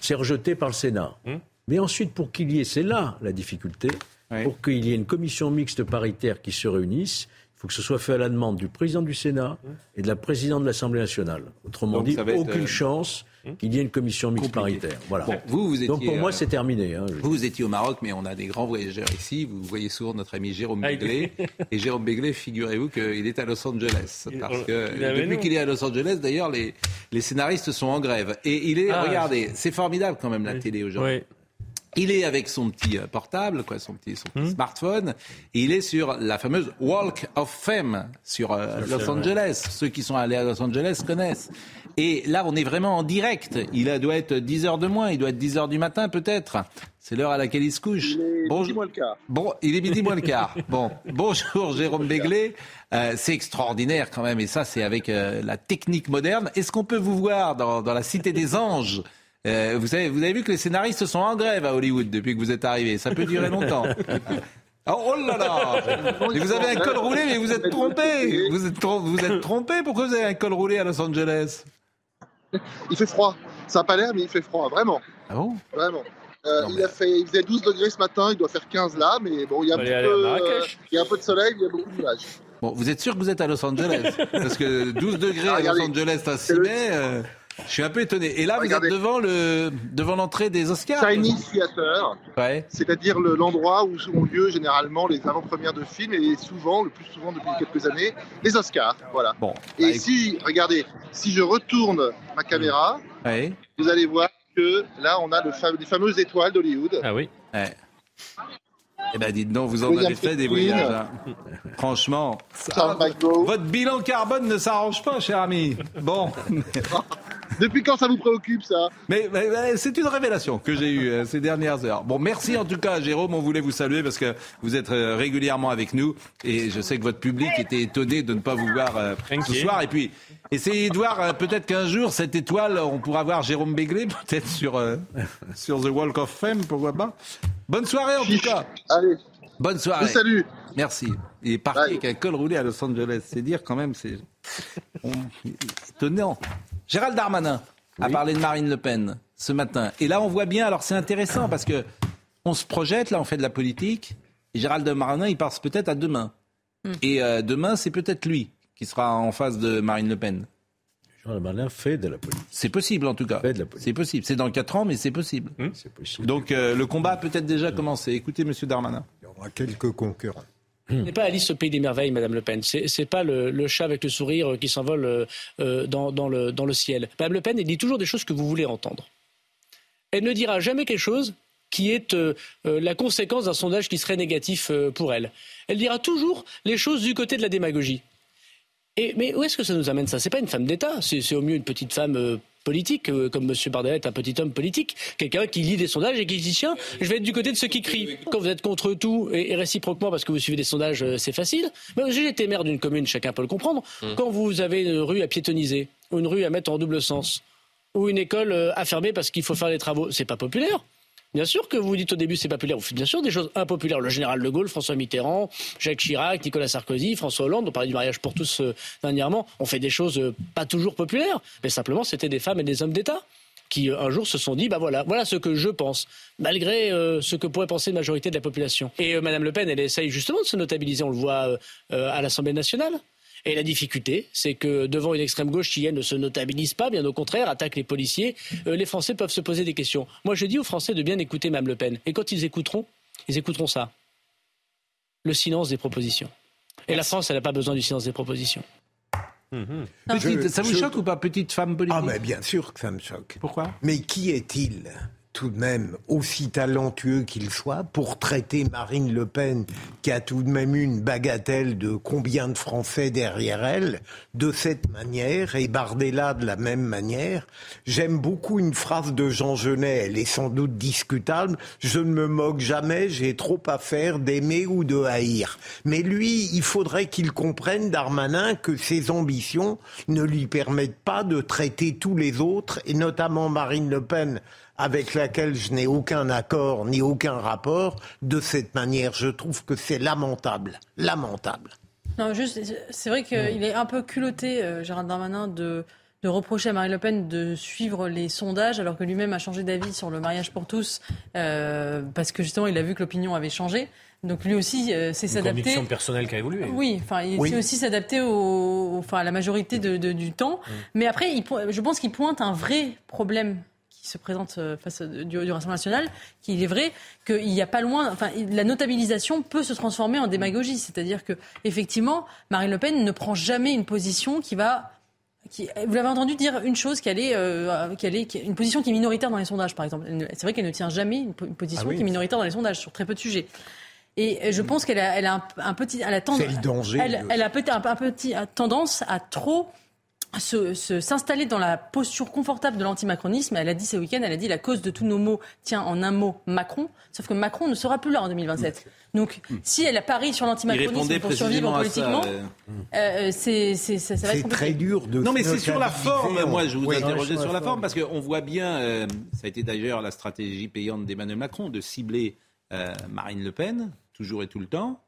C'est rejeté par le Sénat. Hum. Mais ensuite, pour qu'il y ait, c'est là la difficulté, pour qu'il y ait une commission mixte paritaire qui se réunisse, faut que ce soit fait à la demande du président du Sénat et de la présidente de l'Assemblée nationale. Autrement Donc, dit, aucune euh, chance qu'il y ait une commission mixte compliqué. paritaire. Voilà. Bon, vous, vous Donc étiez, pour moi, euh, c'est terminé. hein. Vous, vous étiez au Maroc, mais on a des grands voyageurs ici. Vous voyez souvent notre ami Jérôme Ah, Béglé. *laughs* Et Jérôme Béglé, figurez-vous qu'il est à Los Angeles. Parce que depuis qu'il est à Los Angeles, d'ailleurs, les, les scénaristes sont en grève. Et il est, Ah, regardez, c'est formidable quand même la télé aujourd'hui. Oui. Il est avec son petit euh, portable, quoi, son petit, son petit Hmm. smartphone, et il est sur la fameuse Walk of Fame sur euh, Los Angeles. Ceux qui sont allés à Los Angeles connaissent. Et là, on est vraiment en direct. Il a- doit être 10 heures de moins, il doit être 10 heures du matin peut-être. C'est l'heure à laquelle il se couche. Bonjour. Bon, il est midi moins le quart. *laughs* Bon, bonjour Jérôme Béglé. Euh, c'est extraordinaire quand même, et ça c'est avec euh, la technique moderne. Est-ce qu'on peut vous voir dans, dans la Cité des Anges? Euh, vous, savez, vous avez vu que les scénaristes sont en grève à Hollywood depuis que vous êtes arrivé. Ça peut durer longtemps. *laughs* Oh, oh là là Mais vous avez un col roulé, mais vous êtes trompé Vous êtes, trom- vous êtes trompé Pourquoi vous avez un col roulé à Los Angeles? Il fait froid. Ça n'a pas l'air, mais il fait froid, vraiment. Ah bon? Vraiment. Euh, Non, il, a fait, il faisait 12 degrés ce matin, il doit faire 15 là, mais bon, il y a, un peu, euh, il y a un peu de soleil, il y a beaucoup de nuages. Bon, vous êtes sûr que vous êtes à Los Angeles? Parce que 12 degrés Ah, à Los. Angeles à 6 C'est le- mai, euh, je suis un peu étonné. Et là, vous Regardez. êtes devant le devant l'entrée des Oscars Chinese Theater, Ouais. c'est-à-dire le- l'endroit où ont lieu généralement les avant-premières de films et souvent, le plus souvent depuis quelques années, les Oscars. Voilà. Bon. Et bah, si, regardez, si je retourne ma caméra, ouais. vous allez voir que là, on a le fa- les fameuses étoiles d'Hollywood. Ah oui. Ouais. Eh ben, dites donc, vous en avez fait des voyages. hein. Franchement, ça- votre bilan carbone ne s'arrange pas, cher ami. Bon. *laughs* Depuis quand ça vous préoccupe, ça? Mais, mais- mais c'est une révélation que j'ai eue euh, ces dernières heures. Bon, merci en tout cas, Jérôme. On voulait vous saluer parce que vous êtes euh, régulièrement avec nous et je sais que votre public était étonné de ne pas vous voir euh, ce soir. Et puis, essayez de voir euh, peut-être qu'un jour cette étoile, on pourra voir Jérôme Béglé *laughs* peut-être sur euh, sur The Walk of Fame, pourquoi pas. Bonne soirée en tout cas. Allez, Bonne soirée. je vous salue. Merci. Il est parti Allez. avec un col roulé à Los Angeles. C'est dire quand même, c'est on- étonnant. Gérald Darmanin a parlé de Marine Le Pen ce matin. Et là, on voit bien. Alors, c'est intéressant parce que on se projette. Là, on fait de la politique. Et Gérald Darmanin, il passe peut-être à demain. Et euh, demain, c'est peut-être lui qui sera en face de Marine Le Pen. Gérald Darmanin fait de la politique. C'est possible en tout cas. C'est possible. C'est dans 4 ans, mais c'est possible. C'est possible. Donc euh, le combat a peut-être déjà commencé. Écoutez, Monsieur Darmanin. Il y aura quelques concurrents. Ce n'est pas Alice au pays des merveilles, Madame Le Pen. C'est n'est pas le, chat avec le sourire qui s'envole euh, euh, dans, dans le, dans le ciel. Madame Le Pen, elle dit toujours des choses que vous voulez entendre. Elle ne dira jamais quelque chose qui est euh, euh, la conséquence d'un sondage qui serait négatif euh, pour elle. Elle dira toujours les choses du côté de la démagogie. Et, mais où est-ce que ça nous amène ça? C'est pas une femme d'État, c'est au mieux une petite femme euh, politique, euh, comme M. Bardella est un petit homme politique, quelqu'un qui lit des sondages et qui dit tiens, je vais être du côté de ceux qui crient. Quand vous êtes contre tout et, réciproquement parce que vous suivez des sondages, euh, c'est facile. Mais j'ai été maire d'une commune, chacun peut le comprendre. Quand vous avez une rue à piétoniser ou une rue à mettre en double sens ou une école euh, à fermer parce qu'il faut faire des travaux, c'est pas populaire. Bien sûr que vous dites au début c'est populaire. Vous faites bien sûr des choses impopulaires. Le général de Gaulle, François Mitterrand, Jacques Chirac, Nicolas Sarkozy, François Hollande, on parlait du mariage pour tous euh, dernièrement. On fait des choses euh, pas toujours populaires, mais simplement c'était des femmes et des hommes d'État qui euh, un jour se sont dit bah voilà voilà ce que je pense malgré ce que pourrait penser la majorité de la population. Et euh, Madame Le Pen elle essaye justement de se notabiliser. On le voit à l'Assemblée nationale. Et la difficulté, c'est que devant une extrême gauche qui, elle, ne se notabilise pas, bien au contraire, attaque les policiers, euh, les Français peuvent se poser des questions. Moi, je dis aux Français de bien écouter Mme Le Pen. Et quand ils écouteront, ils écouteront ça. Le silence des propositions. Et la France, elle n'a pas besoin du silence des propositions. Petite- ça vous je- choque ou pas, petite femme politique? Ah, mais bien sûr que ça me choque. Pourquoi? Mais qui est-il? Tout de même aussi talentueux qu'il soit pour traiter Marine Le Pen, qui a tout de même une bagatelle de combien de Français derrière elle, de cette manière, et Bardella de la même manière J'aime beaucoup une phrase de Jean Genet, elle est sans doute discutable, je ne me moque jamais, j'ai trop à faire d'aimer ou de haïr. Mais lui, il faudrait qu'il comprenne, Darmanin, que ses ambitions ne lui permettent pas de traiter tous les autres, et notamment Marine Le Pen, avec laquelle je n'ai aucun accord ni aucun rapport, de cette manière. Je trouve que c'est lamentable. Lamentable. Non, juste, c'est vrai qu'il est un peu culotté, euh, Gérald Darmanin, de, de reprocher à Marine Le Pen de suivre les sondages, alors que lui-même a changé d'avis sur le mariage pour tous, euh, parce que justement, il a vu que l'opinion avait changé. Donc lui aussi, euh, c'est s'adapter. conviction personnelle qui a évolué. Oui, enfin, il Oui. sait aussi s'adapter au, enfin, à la majorité de- de- du temps. Mais après, il je pense qu'il pointe un vrai problème qui se présente euh, face du, du Rassemblement national, qu'il est vrai qu'il n'y a pas loin, enfin, la notabilisation peut se transformer en démagogie. C'est-à-dire que, effectivement, Marine Le Pen ne prend jamais une position qui va qui- vous l'avez entendu dire une chose, qu'elle est, euh, qu'elle est, une position qui est minoritaire dans les sondages, par exemple. C'est vrai qu'elle ne tient jamais une, po- une position Ah oui. qui est minoritaire dans les sondages sur très peu de sujets. Et euh, je pense qu'elle a, elle a un, un petit, elle a tendance, Elle, a peut-être un, un petit a tendance à trop s'installer dans la posture confortable de l'antimacronisme. Elle a dit ce week-end, elle a dit la cause de tous nos maux tient en un mot Macron. Sauf que Macron ne sera plus là en 2027. Donc, si elle a pari sur l'antimacronisme pour survivre ça. politiquement, euh. euh, c'est, c'est- ça, ça va être compliqué. de Non, mais c'est sur la forme. Moi, je vous Oui, interrogeais sur la forme. forme parce qu'on voit bien, euh, ça a été d'ailleurs la stratégie payante d'Emmanuel Macron, de cibler euh, Marine Le Pen, toujours et tout le temps.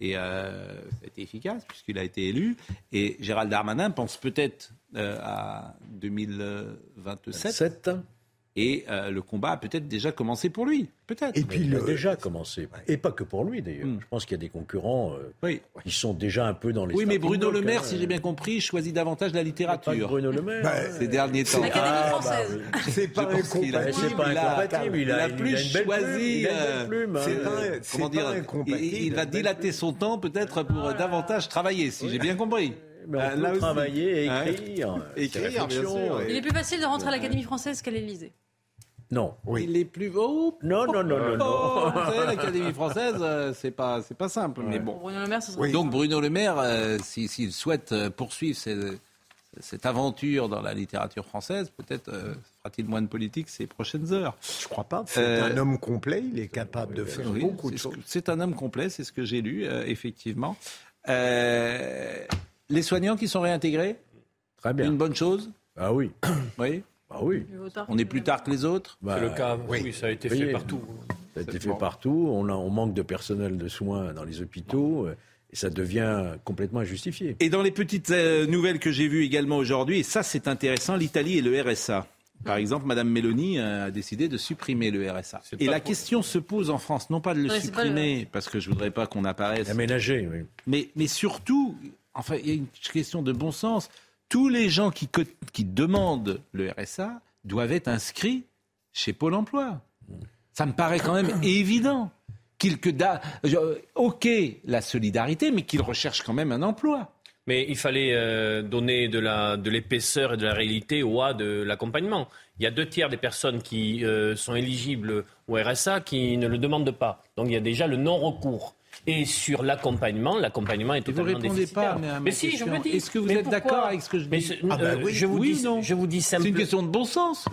Et euh, ça a été efficace puisqu'il a été élu. Et Gérald Darmanin pense peut-être euh, à 2027. Et euh, le combat a peut-être déjà commencé pour lui. Peut-être. Et puis il a déjà commencé. Et pas que pour lui d'ailleurs. Je pense qu'il y a des concurrents euh, qui sont déjà un peu dans les. Oui, mais Bruno Le Maire, hein. si j'ai bien compris, choisit davantage la littérature. Pas Bruno Le Maire. Bah, ces derniers temps. L'Académie Ah, bah, française. C'est pas Je pense qu'il a- incompatible. C'est pas il a- incompatible, il a- il a il a plus choisi. il a une belle euh, hein. pas- comment pas dire incompatible, Il, va dilater son temps peut-être pour euh, davantage travailler, si j'ai bien compris. Mais on Euh, peut là aussi. travailler et Hein écrire. Écrire, bien sûr. Il est plus facile de rentrer à l'Académie française qu'à l'Élysée. Non. Il est plus haut. Non, non, non, non, Oh, non. vous savez, *laughs* l'Académie française, euh, c'est pas, c'est pas simple. Mais bon. Bruno Le Maire, ce Donc Bruno Le Maire, euh, si- s'il souhaite euh, poursuivre cette aventure dans la littérature française, peut-être euh, fera-t-il moins de politique ces prochaines heures. Je crois pas. C'est Euh, un homme complet. Il est capable de faire Oui, beaucoup de choses. C'est un homme complet, c'est ce que j'ai lu, euh, effectivement. Euh, les soignants qui sont réintégrés, Très bien. une bonne chose? Ah oui. Oui. Ah oui. On est plus tard que les autres. Bah, C'est le cas. Oui, ça a été fait partout. Ça a été fait partout. On, a, on manque de personnel de soins dans les hôpitaux. euh, Et ça devient complètement injustifié. Et dans les petites euh, nouvelles que j'ai vues également aujourd'hui, et ça c'est intéressant, l'Italie et le RSA. Par exemple, Madame Meloni euh, a décidé de supprimer le RSA. Et la question se pose en France, non pas de le Ouais, supprimer, parce que je voudrais pas qu'on apparaisse Aménagé, oui. Mais, mais surtout, enfin, il y a une question de bon sens. Tous les gens qui, demandent le RSA doivent être inscrits chez Pôle emploi. Ça me paraît quand même *coughs* évident. Qu'il que da- ok, la solidarité, mais qu'ils recherchent quand même un emploi. Mais il fallait euh, donner de la de l'épaisseur et de la réalité au A de l'accompagnement. Il y a deux tiers des personnes qui euh, sont éligibles au RSA qui ne le demandent pas. Donc il y a déjà le non-recours. Et sur l'accompagnement, l'accompagnement est vous totalement répondez déficitaire. pas, mais à ma mais si, je vous dis. est-ce que vous Mais êtes d'accord avec ce que je dis Ah bah euh, oui. je vous Oui dis, non je vous dis C'est une simplement. question de bon sens.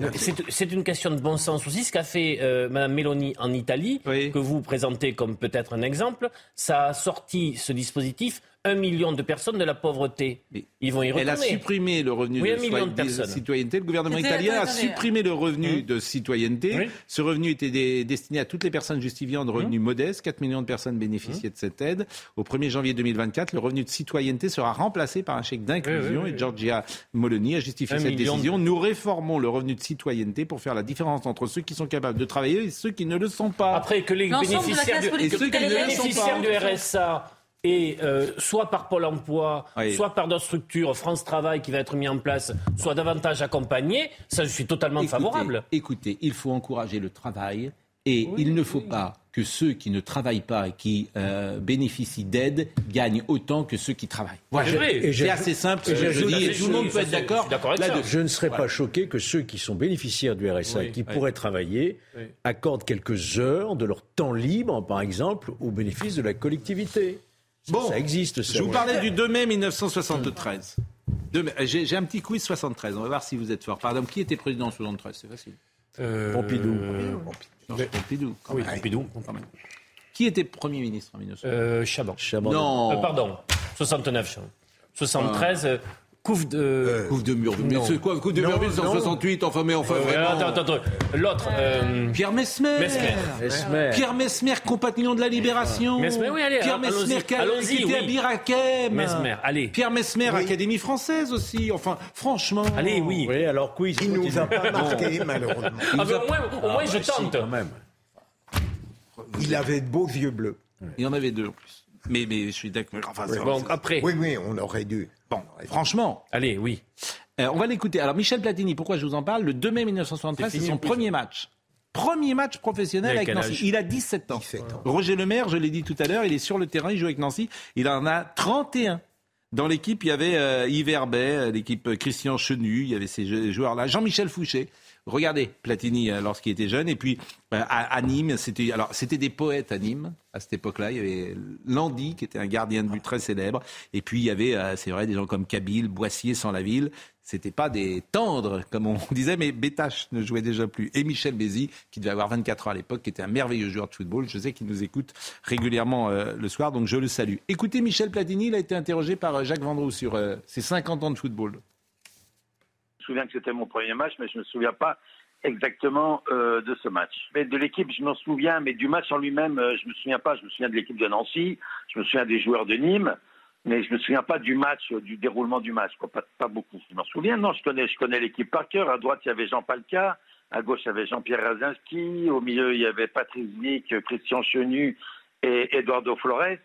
C'est une question de bon sens aussi. Ce qu'a fait euh, Mme Mélanie en Italie, que vous présentez comme peut-être un exemple, ça a sorti ce dispositif un million de personnes de la pauvreté. Ils vont y retourner. Elle a supprimé le revenu Oui, de, de citoyenneté. Le gouvernement italien a supprimé le revenu Hum. de citoyenneté. Oui. Ce revenu était destiné à toutes les personnes justifiant de revenus Hum. modestes. 4 millions de personnes bénéficiaient de cette aide. Au 1er janvier 2024, le revenu de citoyenneté sera remplacé par un chèque d'inclusion. Oui, oui, oui. Et Giorgia Moloni a justifié Un cette de- décision. Nous réformons le revenu de citoyenneté pour faire la différence entre ceux qui sont capables de travailler et ceux qui ne le sont pas. Après que les bénéficiaires, du, et ceux que qui les ne le sont bénéficiaires pas. du RSA et euh, soit par Pôle emploi, Oui. soit par d'autres structures, France Travail qui va être mis en place, soit davantage accompagnés, ça je suis totalement Écoutez, favorable. Écoutez, il faut encourager le travail et il ne faut pas que ceux qui ne travaillent pas et qui euh, bénéficient d'aide gagnent autant que ceux qui travaillent. Voilà. C'est assez simple. Et ce que je dis, et tout le monde peut être d'accord. Je ne serais Voilà. pas choqué que ceux qui sont bénéficiaires du RSA Oui. et qui Oui. pourraient travailler Oui. accordent quelques heures de leur temps libre, par exemple, au bénéfice de la collectivité. Bon, ça existe. Ça, Je vous ouais. parlais du 2 mai 1973. Deux mai- J'ai un petit quiz 73. On va voir si vous êtes fort. Par exemple, qui était président en 73 C'est facile. Pompidou. Non, c'est Pompidou. quand Oui, même. Pompidou. Quand même. Qui était Premier ministre en 1973 Euh, Chaban. Non. Euh, pardon, 69. Chaban. 73, euh, couvre de... Couve de mur. Mais c'est quoi Couve de Non, mur non. 1968 Enfin, mais enfin, Euh, vraiment. attends, attends, attends. L'autre. euh, Pierre Mesmer. Mesmer. Mesmer. Pierre Mesmer, compagnon de la Libération. Mesmer, oui, allez, Pierre Mesmer, qui, était à oui. Birakem. Mesmer, allez. Pierre Mesmer, Académie française aussi. Enfin, franchement. Allez, oui. Oui, alors quiz. Il nous a pas marqué, malheureusement. Il Ah, mais a- au moins, au moins, je bah, si, tente. quand même. Il avait de beaux yeux bleus. Il y en avait deux en plus. Mais, mais je suis d'accord. Enfin, c'est- Bon, après. Oui, oui, on aurait dû. Bon, franchement. Allez, oui. Euh, on va l'écouter. Alors, Michel Platini, pourquoi je vous en parle? Le 2 mai 1973, C'est son premier match. Premier match professionnel avec Nancy. Il a 17 ans. 17 ans. Roger Lemaire, je l'ai dit tout à l'heure, il est sur le terrain, il joue avec Nancy. Il en a 31. Dans l'équipe, il y avait euh, Yves Herbet, euh, l'équipe Christian Chenu, il y avait ces joueurs-là. Jean-Michel Fouché. Regardez Platini euh, lorsqu'il était jeune. Et puis euh, à, Nîmes, c'était alors c'était des poètes à Nîmes à cette époque-là. Il y avait Landy qui était un gardien de but très célèbre. Et puis il y avait, euh, c'est vrai, des gens comme Kabyle, Boissier, sans la ville. C'était pas des tendres comme on *laughs* disait, mais Bétache ne jouait déjà plus. Et Michel Bézi, qui devait avoir 24 ans à l'époque, qui était un merveilleux joueur de football. Je sais qu'il nous écoute régulièrement le soir, donc je le salue. Écoutez, Michel Platini, il a été interrogé par Jacques Vendroux sur ses 50 ans de football. Je me souviens que c'était mon premier match, mais je ne me souviens pas exactement euh, de ce match. Mais de l'équipe, je m'en souviens, mais du match en lui-même, euh, je me souviens pas. Je me souviens de l'équipe de Nancy, je me souviens des joueurs de Nîmes, mais je me souviens pas du match, euh, du déroulement du match. Quoi. Pas, beaucoup. Je m'en souviens. Non, je connais, je connais l'équipe par cœur. À droite, il y avait Jean Palca. À gauche, il y avait Jean-Pierre Razinski. Au milieu, il y avait Patrice Vic, Christian Chenu et Eduardo Flores.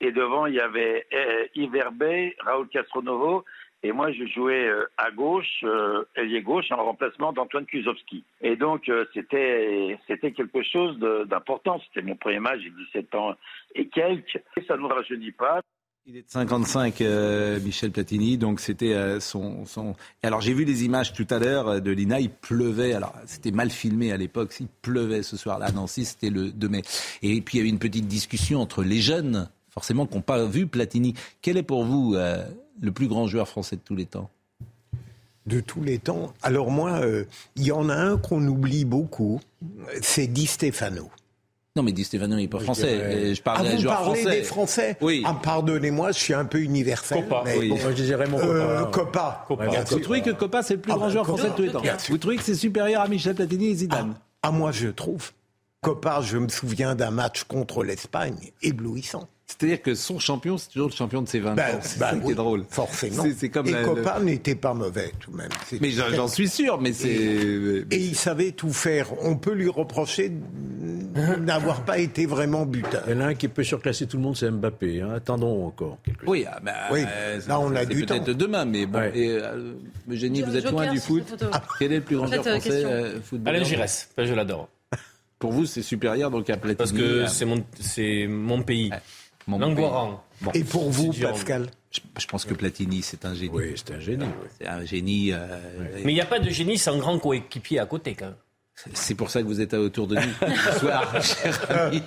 Et devant, il y avait euh, Yves Herbet, Raoul Castronovo. Et moi, je jouais euh, à gauche, euh, ailier gauche, en remplacement d'Antoine Kuzowski. Et donc, euh, c'était c'était quelque chose d'important. C'était mon premier match, j'ai 17 ans et quelques. Et ça ne nous rajeunit pas. Il est de 55, euh, Michel Platini, donc c'était son, son... Alors j'ai vu les images tout à l'heure de l'INA, il pleuvait, alors c'était mal filmé à l'époque, il pleuvait ce soir-là à Nancy, c'était le 2 mai. Et puis il y avait une petite discussion entre les jeunes, forcément, qui n'ont pas vu Platini. Quel est pour vous le plus grand joueur français de tous les temps De tous les temps. Alors moi, euh, il y en a un qu'on oublie beaucoup, c'est Di Stefano. Non mais Di Stefano n'est pas français, dirais- Euh, je parle ah, d'un vous joueur parlez français. des Français Oui. Ah, Pardonnez-moi, je suis un peu universel. Coppa, mais oui. bon. Je disais Raymond Euh, Bien Vous trouvez que Coppa c'est le plus Ah, grand joueur français de tous les temps. Vous trouvez que c'est supérieur à Michel Platini et Zidane Ah, moi, je trouve. Coppa, je me souviens d'un match contre l'Espagne éblouissant. C'est-à-dire que son champion, c'est toujours le champion de ses 20 Ben, ans. C'est ben ça qui oui, est drôle. Forcément. C'est- c'est comme et la- Copa n'était pas mauvais tout de même. C'est- Mais j'en j'en suis sûr, mais c'est. Et, et il savait tout faire. On peut lui reprocher n'avoir pas été vraiment buteur. Il y en a un qui peut surclasser tout le monde, c'est Mbappé. hein. Attendons encore. quelques Oui, ah, bah, Oui, euh, là, on a c'est du peut-être temps. demain, mais bon. Ouais. Et, euh, Eugénie, vous êtes Joker, loin du foot. cette photo. Quel est le plus grand En fait, joueur euh, français euh, footballeur Alain Giresse, je l'adore. Pour vous, c'est supérieur donc à Platini. Parce que c'est mon, c'est mon pays. Mon Langoiran. Bon. Et pour vous. Pascal Je, je pense que Platini, c'est un génie. Oui, c'est un génie. oui. C'est un génie. euh, Mais il n'y a pas de génie sans grand coéquipier à côté, quand même. C'est pour ça que vous êtes autour de nous *laughs* ce soir, cher ami,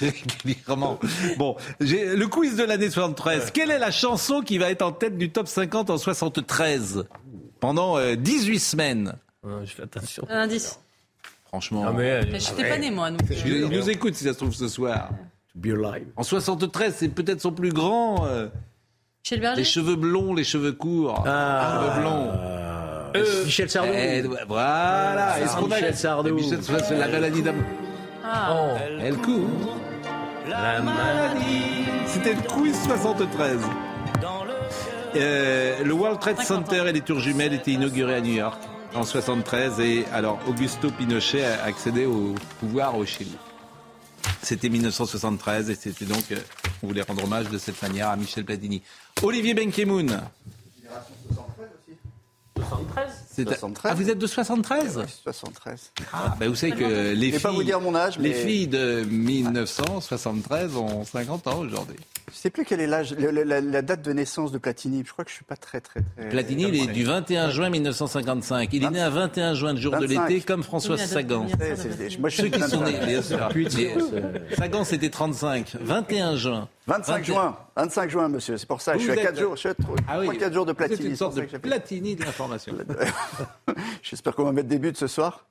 régulièrement. Bon, j'ai le quiz de l'année 73. Quelle est la chanson qui va être en tête du top 50 en 73 pendant euh, 18 semaines Euh, je fais attention. Un indice. Franchement, Ah, mais, Mais je n'étais pas né, moi. euh, il nous écoute si ça se trouve ce soir. En 73, c'est peut-être son plus grand. euh, le berger les cheveux blonds, les cheveux courts. Ah. cheveux blonds. Euh, Michel Sardou. Eh, voilà. Ah, Est-ce qu'on a Michel Sardou. Michel Sardou, c'est la maladie d'amour. Ah. Oh, Elle court. la maladie. C'était le quiz 73. Euh, le World Trade Center et les tours jumelles étaient inaugurés à New York en 73 et alors Augusto Pinochet a accédé au pouvoir au Chili. C'était 1973 et c'était donc, euh, on voulait rendre hommage de cette manière à Michel Platini. Olivier Benkemoun. 73 c'est- 73. Ah, vous êtes de 73 73. Ah, ben vous savez que les vais pas vous filles, dire mon âge, les mais- filles de 1973 ont 50 ans aujourd'hui. Je sais plus quel est l'âge, la, la date de naissance de Platini. Je crois que je suis pas très très très. Platini, il est du 21 juin 1955. Il est né à 21 juin, le jour de 25. l'été, comme François Sagan. Moi, je Ceux suis qui sont nés, bien sûr. Mais Sagan, c'était 35. 21 juin. 25 juin, 25 juin, monsieur. C'est pour ça. je suis à Vous 4 êtes- jours. Je suis à Ah oui. 4 jours de Vous Platini. une c'est sorte pour ça de. Platini de l'information. *laughs* J'espère qu'on va mettre des buts ce soir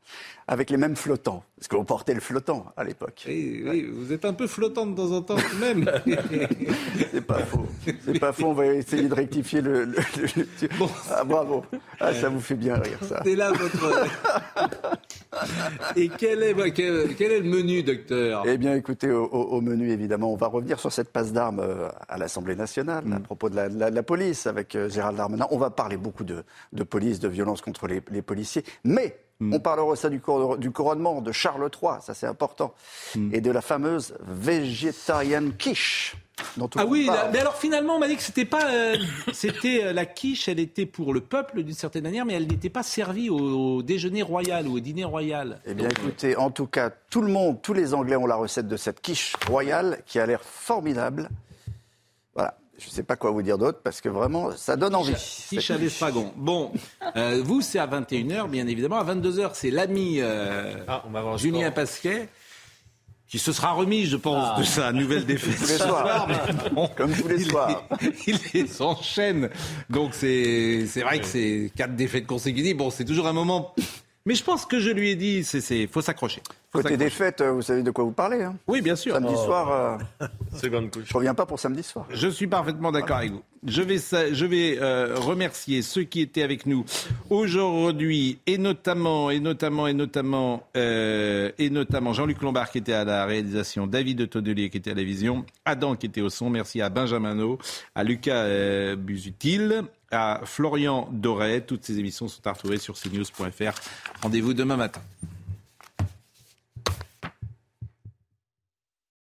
avec les mêmes flottants. Parce qu'on portait le flottant à l'époque. Oui, oui, vous êtes un peu flottant de temps en temps, même. *laughs* C'est pas faux. C'est pas faux. On va essayer de rectifier le. le- le- le- Ah, bravo. Ah, ça vous fait bien rire, ça. C'est là votre. Et quel est, bah, quel, quel est le menu, docteur? Eh bien, écoutez, au, menu, évidemment, on va revenir sur cette passe d'armes euh, à l'Assemblée nationale, Mm. à propos de la, de la- de la police avec euh, Gérald Darmanin. On va parler beaucoup de, de police, de violence contre les, les policiers. Mais Mm. on parlera aussi du, cour- du couronnement de Charles III, ça c'est important, Mm. et de la fameuse végétarienne quiche. Dont tout Ah oui, mais alors finalement, on m'a dit que c'était pas, euh, c'était euh, la quiche, elle était pour le peuple d'une certaine manière, mais elle n'était pas servie au, au déjeuner royal ou au dîner royal. Eh bien, Donc, écoutez, en tout cas, tout le monde, tous les Anglais ont la recette de cette quiche royale qui a l'air formidable. Je ne sais pas quoi vous dire d'autre parce que vraiment, ça donne envie. Quiche à l'estragon. Bon, euh, vous, c'est à 21h, bien évidemment. À 22h, c'est l'ami euh, Ah, Julien. Pasquet qui se sera remis, je pense, Ah. de sa nouvelle défaite. *laughs* Tous les soirs. *laughs* bon, Comme tous les il soirs. est- il est s'enchaîne. Donc c'est c'est vrai que c'est quatre défaites consécutives. Bon, c'est toujours un moment. Mais je pense que je lui ai dit, c'est c'est faut s'accrocher. Côté des fêtes, euh, vous savez de quoi vous parlez. Hein Oui, bien sûr. Samedi Oh. soir, euh, *laughs* Seconde couche. je reviens pas pour samedi soir. Je suis parfaitement d'accord avec vous. Je vais, sa- je vais euh, remercier ceux qui étaient avec nous aujourd'hui, et notamment, et notamment, et notamment, euh, et notamment Jean-Luc Lombard qui était à la réalisation, David Tonnelier qui était à la vision, Adam qui était au son. Merci à Benjamin No, à Lucas euh, Busutil, à Florian Doré. Toutes ces émissions sont à retrouver sur cnews.fr. Rendez-vous demain matin.